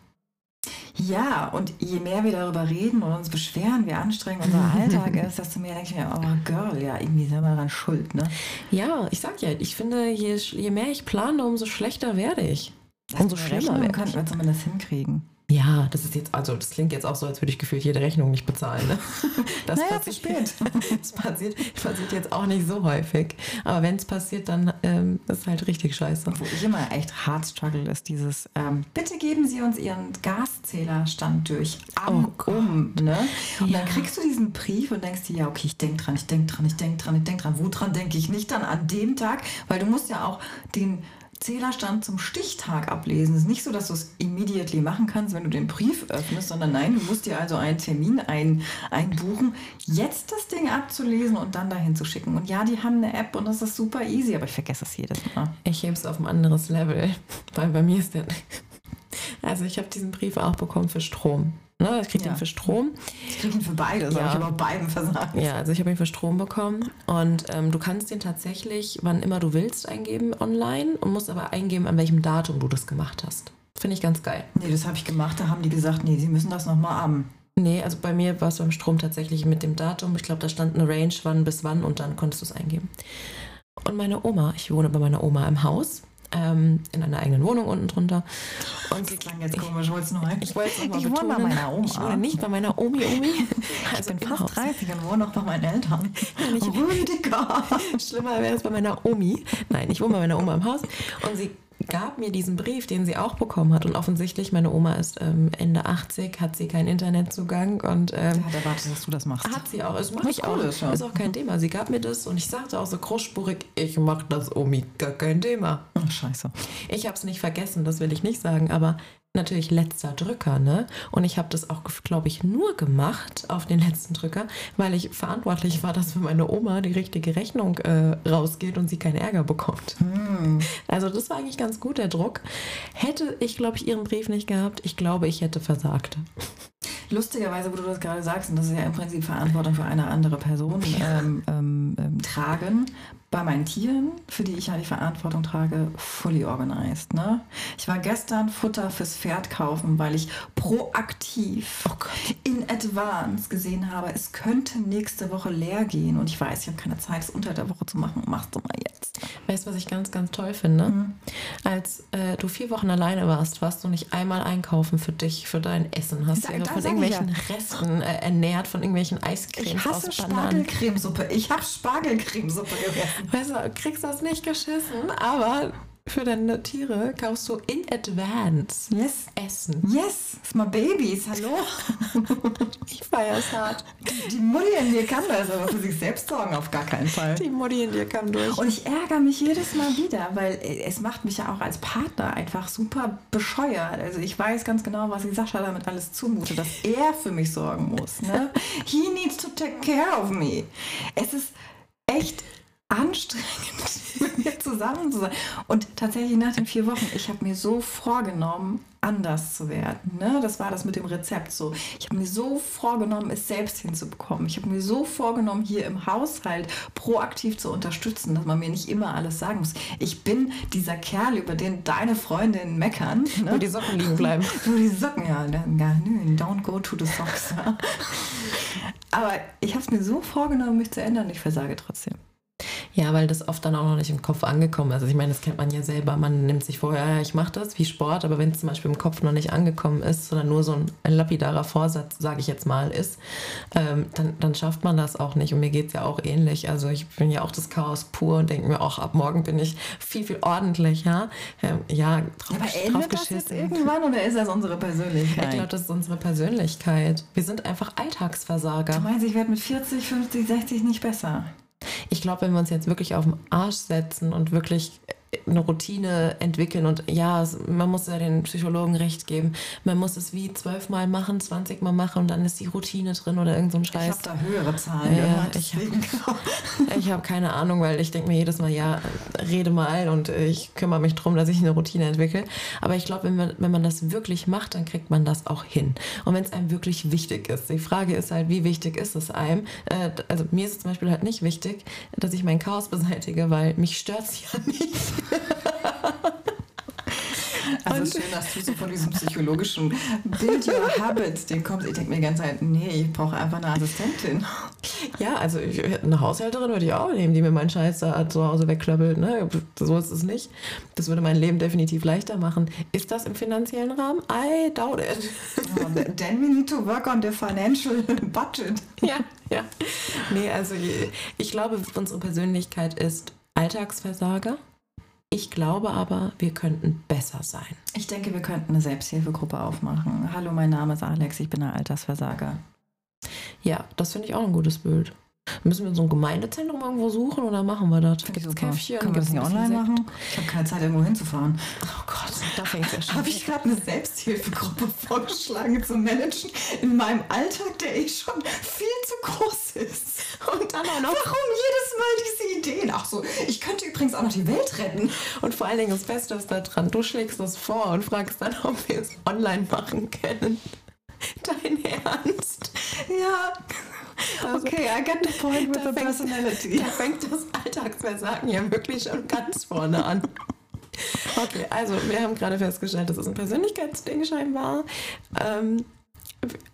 Ja, und je mehr wir darüber reden und uns beschweren, wie anstrengend unser Alltag ist, desto mehr denke ich mir, oh Girl, ja, irgendwie selber daran schuld, ne? Ja, ich sag ja, ich finde, je, je mehr ich plane, umso schlechter werde ich. Umso Eine schlimmer Rechnung werde könnten ich. wir zumindest hinkriegen. Ja, das ist jetzt, also das klingt jetzt auch so, als würde ich gefühlt jede Rechnung nicht bezahlen. Ne? Das, Naja, passiert, zu spät. das passiert, passiert jetzt auch nicht so häufig. Aber wenn es passiert, dann ähm, ist es halt richtig scheiße. Wo ich immer echt hart struggle, ist dieses, ähm, bitte geben Sie uns Ihren Gaszählerstand durch. Am Oh um, ne? Und Ja. dann kriegst du diesen Brief und denkst dir, ja, okay, ich denke dran, ich denke dran, ich denke dran, ich denke dran. Woran denke ich nicht dann an dem Tag? Weil du musst ja auch den Zählerstand zum Stichtag ablesen. Es ist nicht so, dass du es immediately machen kannst, wenn du den Brief öffnest, sondern nein, du musst dir also einen Termin ein, einbuchen, jetzt das Ding abzulesen und dann dahin zu schicken. Und ja, die haben eine App und das ist super easy, aber ich vergesse es jedes Mal. Ich hebe es auf ein anderes Level, weil bei mir ist der. Also ich habe diesen Brief auch bekommen für Strom. Ne? Ich kriege Ja. den für Strom. Ich kriege ihn für beides, Ja. aber ich habe auch beiden versagt. Ja, also ich habe ihn für Strom bekommen und ähm, du kannst den tatsächlich, wann immer du willst, eingeben online und musst aber eingeben, an welchem Datum du das gemacht hast. Finde ich ganz geil. Nee, das habe ich gemacht. Da haben die gesagt, nee, sie müssen das nochmal am. Nee, also bei mir war es beim Strom tatsächlich mit dem Datum. Ich glaube, da stand eine Range, wann bis wann und dann konntest du es eingeben. Und meine Oma, ich wohne bei meiner Oma im Haus, ähm, in einer eigenen Wohnung unten drunter. Und Das klang jetzt komisch, wolltest du noch ein? ich wollte es nochmal Ich wohne bei meiner Oma. Ich wohne nicht bei meiner Omi Omi. Ich bin im fast Haus. 30 und wohne noch bei meinen Eltern. ich- Rüdiger. Schlimmer wäre es bei meiner Omi. Nein, ich wohne bei meiner Oma im Haus. Und sie gab mir diesen Brief, den sie auch bekommen hat. Und offensichtlich, meine Oma ist ähm, Ende 80, hat sie keinen Internetzugang und ähm, hat erwartet, dass du das machst. hat sie auch. Das mache ich auch. cool ist, auch kein Thema. Sie gab mir das und ich sagte auch so großspurig, ich mache das, Omi, gar kein Thema. Ach, scheiße. Ich habe es nicht vergessen, das will ich nicht sagen, aber natürlich letzter Drücker, ne? Und ich habe das auch, glaube ich, nur gemacht auf den letzten Drücker, weil ich verantwortlich war, dass für meine Oma die richtige Rechnung äh, rausgeht und sie keinen Ärger bekommt. Hm. Also das war eigentlich ganz gut, der Druck. Hätte ich, glaube ich, ihren Brief nicht gehabt, ich glaube, ich hätte versagt. Lustigerweise, wo du das gerade sagst, und das ist ja im Prinzip Verantwortung für eine andere Person ähm, ähm, ähm, tragen. Bei meinen Tieren, für die ich ja die Verantwortung trage, fully organized. Ne? Ich war gestern Futter fürs Pferd kaufen, weil ich proaktiv in advance gesehen habe, es könnte nächste Woche leer gehen. Und ich weiß, ich habe keine Zeit, es unter der Woche zu machen. Machst du mal jetzt. Weißt du, was ich ganz, ganz toll finde? Als äh, du vier Wochen alleine warst, warst du nicht einmal einkaufen für dich, für dein Essen. Hast Da- da von irgendwelchen Resten äh, ernährt, von irgendwelchen Eiscremes Ich hasse aus Bananen. Spargelcremesuppe. Ich habe Spargelcremesuppe gegessen. Weißt du, kriegst das nicht geschissen, aber für deine Tiere kaufst du in advance Yes. Essen. Yes, ist mal Babys, hallo. Ich feiere es hart. Die Mutti in mir kann das, aber für sich selbst sorgen auf gar keinen Fall. Die Mutti in dir kam durch. Und ich ärgere mich jedes Mal wieder, weil äh, es macht mich ja auch als Partner einfach super bescheuert. Also ich weiß ganz genau, was ich Sascha damit alles zumute, dass er für mich sorgen muss. Ne? He needs to take care of me. Es ist echt anstrengend, mit mir zusammen zu sein. Und tatsächlich nach den vier Wochen, ich habe mir so vorgenommen, anders zu werden. Ne? Das war das mit dem Rezept so. Ich habe mir so vorgenommen, es selbst hinzubekommen. Ich habe mir so vorgenommen, hier im Haushalt proaktiv zu unterstützen, dass man mir nicht immer alles sagen muss. Ich bin dieser Kerl, über den deine Freundinnen meckern. Ne? Wo die Socken liegen bleiben. Wo die Socken, ja. Nö, don't go to the socks. Aber ich habe es mir so vorgenommen, mich zu ändern. Ich versage trotzdem. Ja, weil das oft dann auch noch nicht im Kopf angekommen ist. Also ich meine, das kennt man ja selber. Man nimmt sich vorher, ja, ich mache das wie Sport, aber wenn es zum Beispiel im Kopf noch nicht angekommen ist, sondern nur so ein, ein lapidarer Vorsatz, sage ich jetzt mal, ist, ähm, dann, dann schafft man das auch nicht. Und mir geht es ja auch ähnlich. Also ich bin ja auch das Chaos pur und denke mir auch, ab morgen bin ich viel, viel ordentlicher. Ähm, ja, drauf, aber ändert das jetzt irgendwann oder ist das unsere Persönlichkeit? Ich glaube, das ist unsere Persönlichkeit. Wir sind einfach Alltagsversager. Du meinst, ich werde mit 40, 50, 60 nicht besser? Ich glaube, wenn wir uns jetzt wirklich auf den Arsch setzen und wirklich eine Routine entwickeln und ja, man muss ja den Psychologen recht geben. Man muss es wie zwölfmal machen, 20 Mal machen und dann ist die Routine drin oder irgend so ein Scheiß. Ich habe da höhere Zahlen. Ja, ich habe hab keine Ahnung, weil ich denke mir jedes Mal, ja, rede mal und ich kümmere mich darum, dass ich eine Routine entwickle. Aber ich glaube, wenn man, wenn man das wirklich macht, dann kriegt man das auch hin. Und wenn es einem wirklich wichtig ist. Die Frage ist halt, wie wichtig ist es einem? Äh, also mir ist es zum Beispiel halt nicht wichtig, dass ich mein Chaos beseitige, weil mich stört es ja nicht. Also und schön, dass du so von diesem psychologischen Build Your Habits, den kommst. Ich denke mir die ganze Zeit, nee, ich brauche einfach eine Assistentin. Ja, also ich, eine Haushälterin würde ich auch nehmen, die mir meinen Scheiß da zu Hause wegklöppelt. Ne? So ist es nicht. Das würde mein Leben definitiv leichter machen. Ist das im finanziellen Rahmen? I doubt it. then we need to work on the financial budget. Ja, ja. Nee, also ich glaube, unsere Persönlichkeit ist Alltagsversager. Ich glaube aber, wir könnten besser sein. Ich denke, wir könnten eine Selbsthilfegruppe aufmachen. Hallo, mein Name ist Alex, ich bin ein Altersversager. Ja, das finde ich auch ein gutes Bild. Müssen wir so ein Gemeindezentrum irgendwo suchen oder machen wir das? Gibt es Käffchen? Können wir das nicht online machen? Ich habe keine Zeit, irgendwo hinzufahren. Oh Gott, da fängt es ja schon Habe ich gerade eine Selbsthilfegruppe vorgeschlagen zu managen in meinem Alltag, der eh schon viel zu groß ist. Und dann auch noch. Warum jedes Mal diese Ideen? Ach so, ich könnte übrigens auch noch die Welt retten. Und vor allen Dingen das Beste ist da dran, du schlägst das vor und fragst dann, ob wir es online machen können. Dein Ernst? Ja. Also, okay, I get the point with the fängt, personality. Da fängt das Alltagsversagen ja wirklich schon ganz vorne an. Okay, also wir haben gerade festgestellt, das ist ein Persönlichkeitsding scheinbar. Ähm,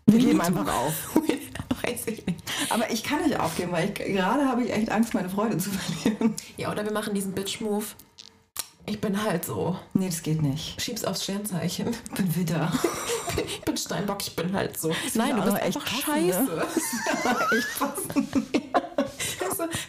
wir geben einfach auf. Weiß ich nicht. Aber ich kann nicht aufgeben, weil ich, gerade habe ich echt Angst, meine Freude zu verlieren. Ja, oder wir machen diesen Bitch-Move. Ich bin halt so. Nee, das geht nicht. Schieb's aufs Sternzeichen. Ich bin wieder. ich bin Steinbock, ich bin halt so. Das Nein, du bist echt scheiße. Ne? echt passen.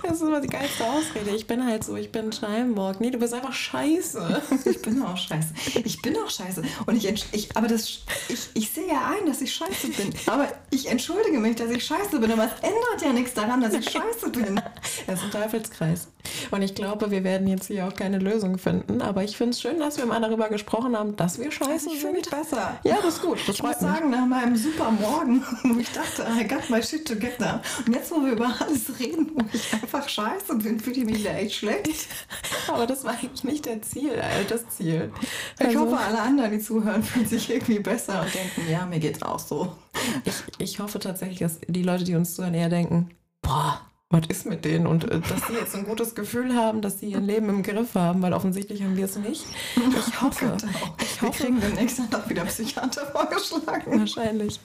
Das ist immer die geilste Ausrede. Ich bin halt so, ich bin Steinbock. Nee, du bist einfach scheiße. Ich bin auch scheiße. Ich bin auch scheiße. Und ich, ich aber das, ich, ich sehe ja ein, dass ich scheiße bin. Aber ich entschuldige mich, dass ich scheiße bin. Aber es ändert ja nichts daran, dass ich scheiße bin. Das ist ein Teufelskreis. Und ich glaube, wir werden jetzt hier auch keine Lösung finden. Aber ich finde es schön, dass wir mal darüber gesprochen haben, dass wir scheiße ich sind. Ich besser. Ja, das ist gut. Das ich muss mich. sagen, nach meinem super Morgen, wo ich dachte, I got my shit together. Und jetzt, wo wir über alles reden, wo ich einfach scheiße bin, fühle ich mich echt schlecht. Aber das war eigentlich nicht der Ziel, äh, das Ziel. Ich also, hoffe, alle anderen, die zuhören, fühlen sich irgendwie besser und denken, ja, mir geht's auch so. Ich, ich hoffe tatsächlich, dass die Leute, die uns zuhören, eher denken, boah, was ist mit denen? Und äh, dass sie jetzt ein gutes Gefühl haben, dass sie ihr Leben im Griff haben, weil offensichtlich haben wir es nicht. Ich hoffe. Ich hoffe, wir kriegen demnächst dann doch wieder Psychiater vorgeschlagen. Wahrscheinlich.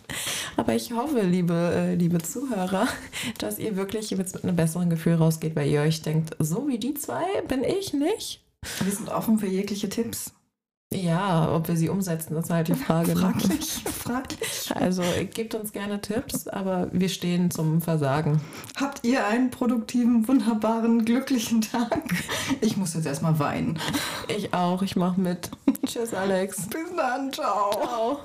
Aber ich hoffe, liebe, äh, liebe Zuhörer, dass ihr wirklich jetzt mit einem besseren Gefühl rausgeht, weil ihr euch denkt, so wie die zwei bin ich nicht. Wir sind offen für jegliche Tipps. Ja, ob wir sie umsetzen, ist halt die Frage. Ne? Fraglich, ne? fraglich. Also gebt uns gerne Tipps, aber wir stehen zum Versagen. Habt ihr einen produktiven, wunderbaren, glücklichen Tag? Ich muss jetzt erstmal weinen. Ich auch, ich mach mit. Tschüss, Alex. Bis dann, ciao. ciao.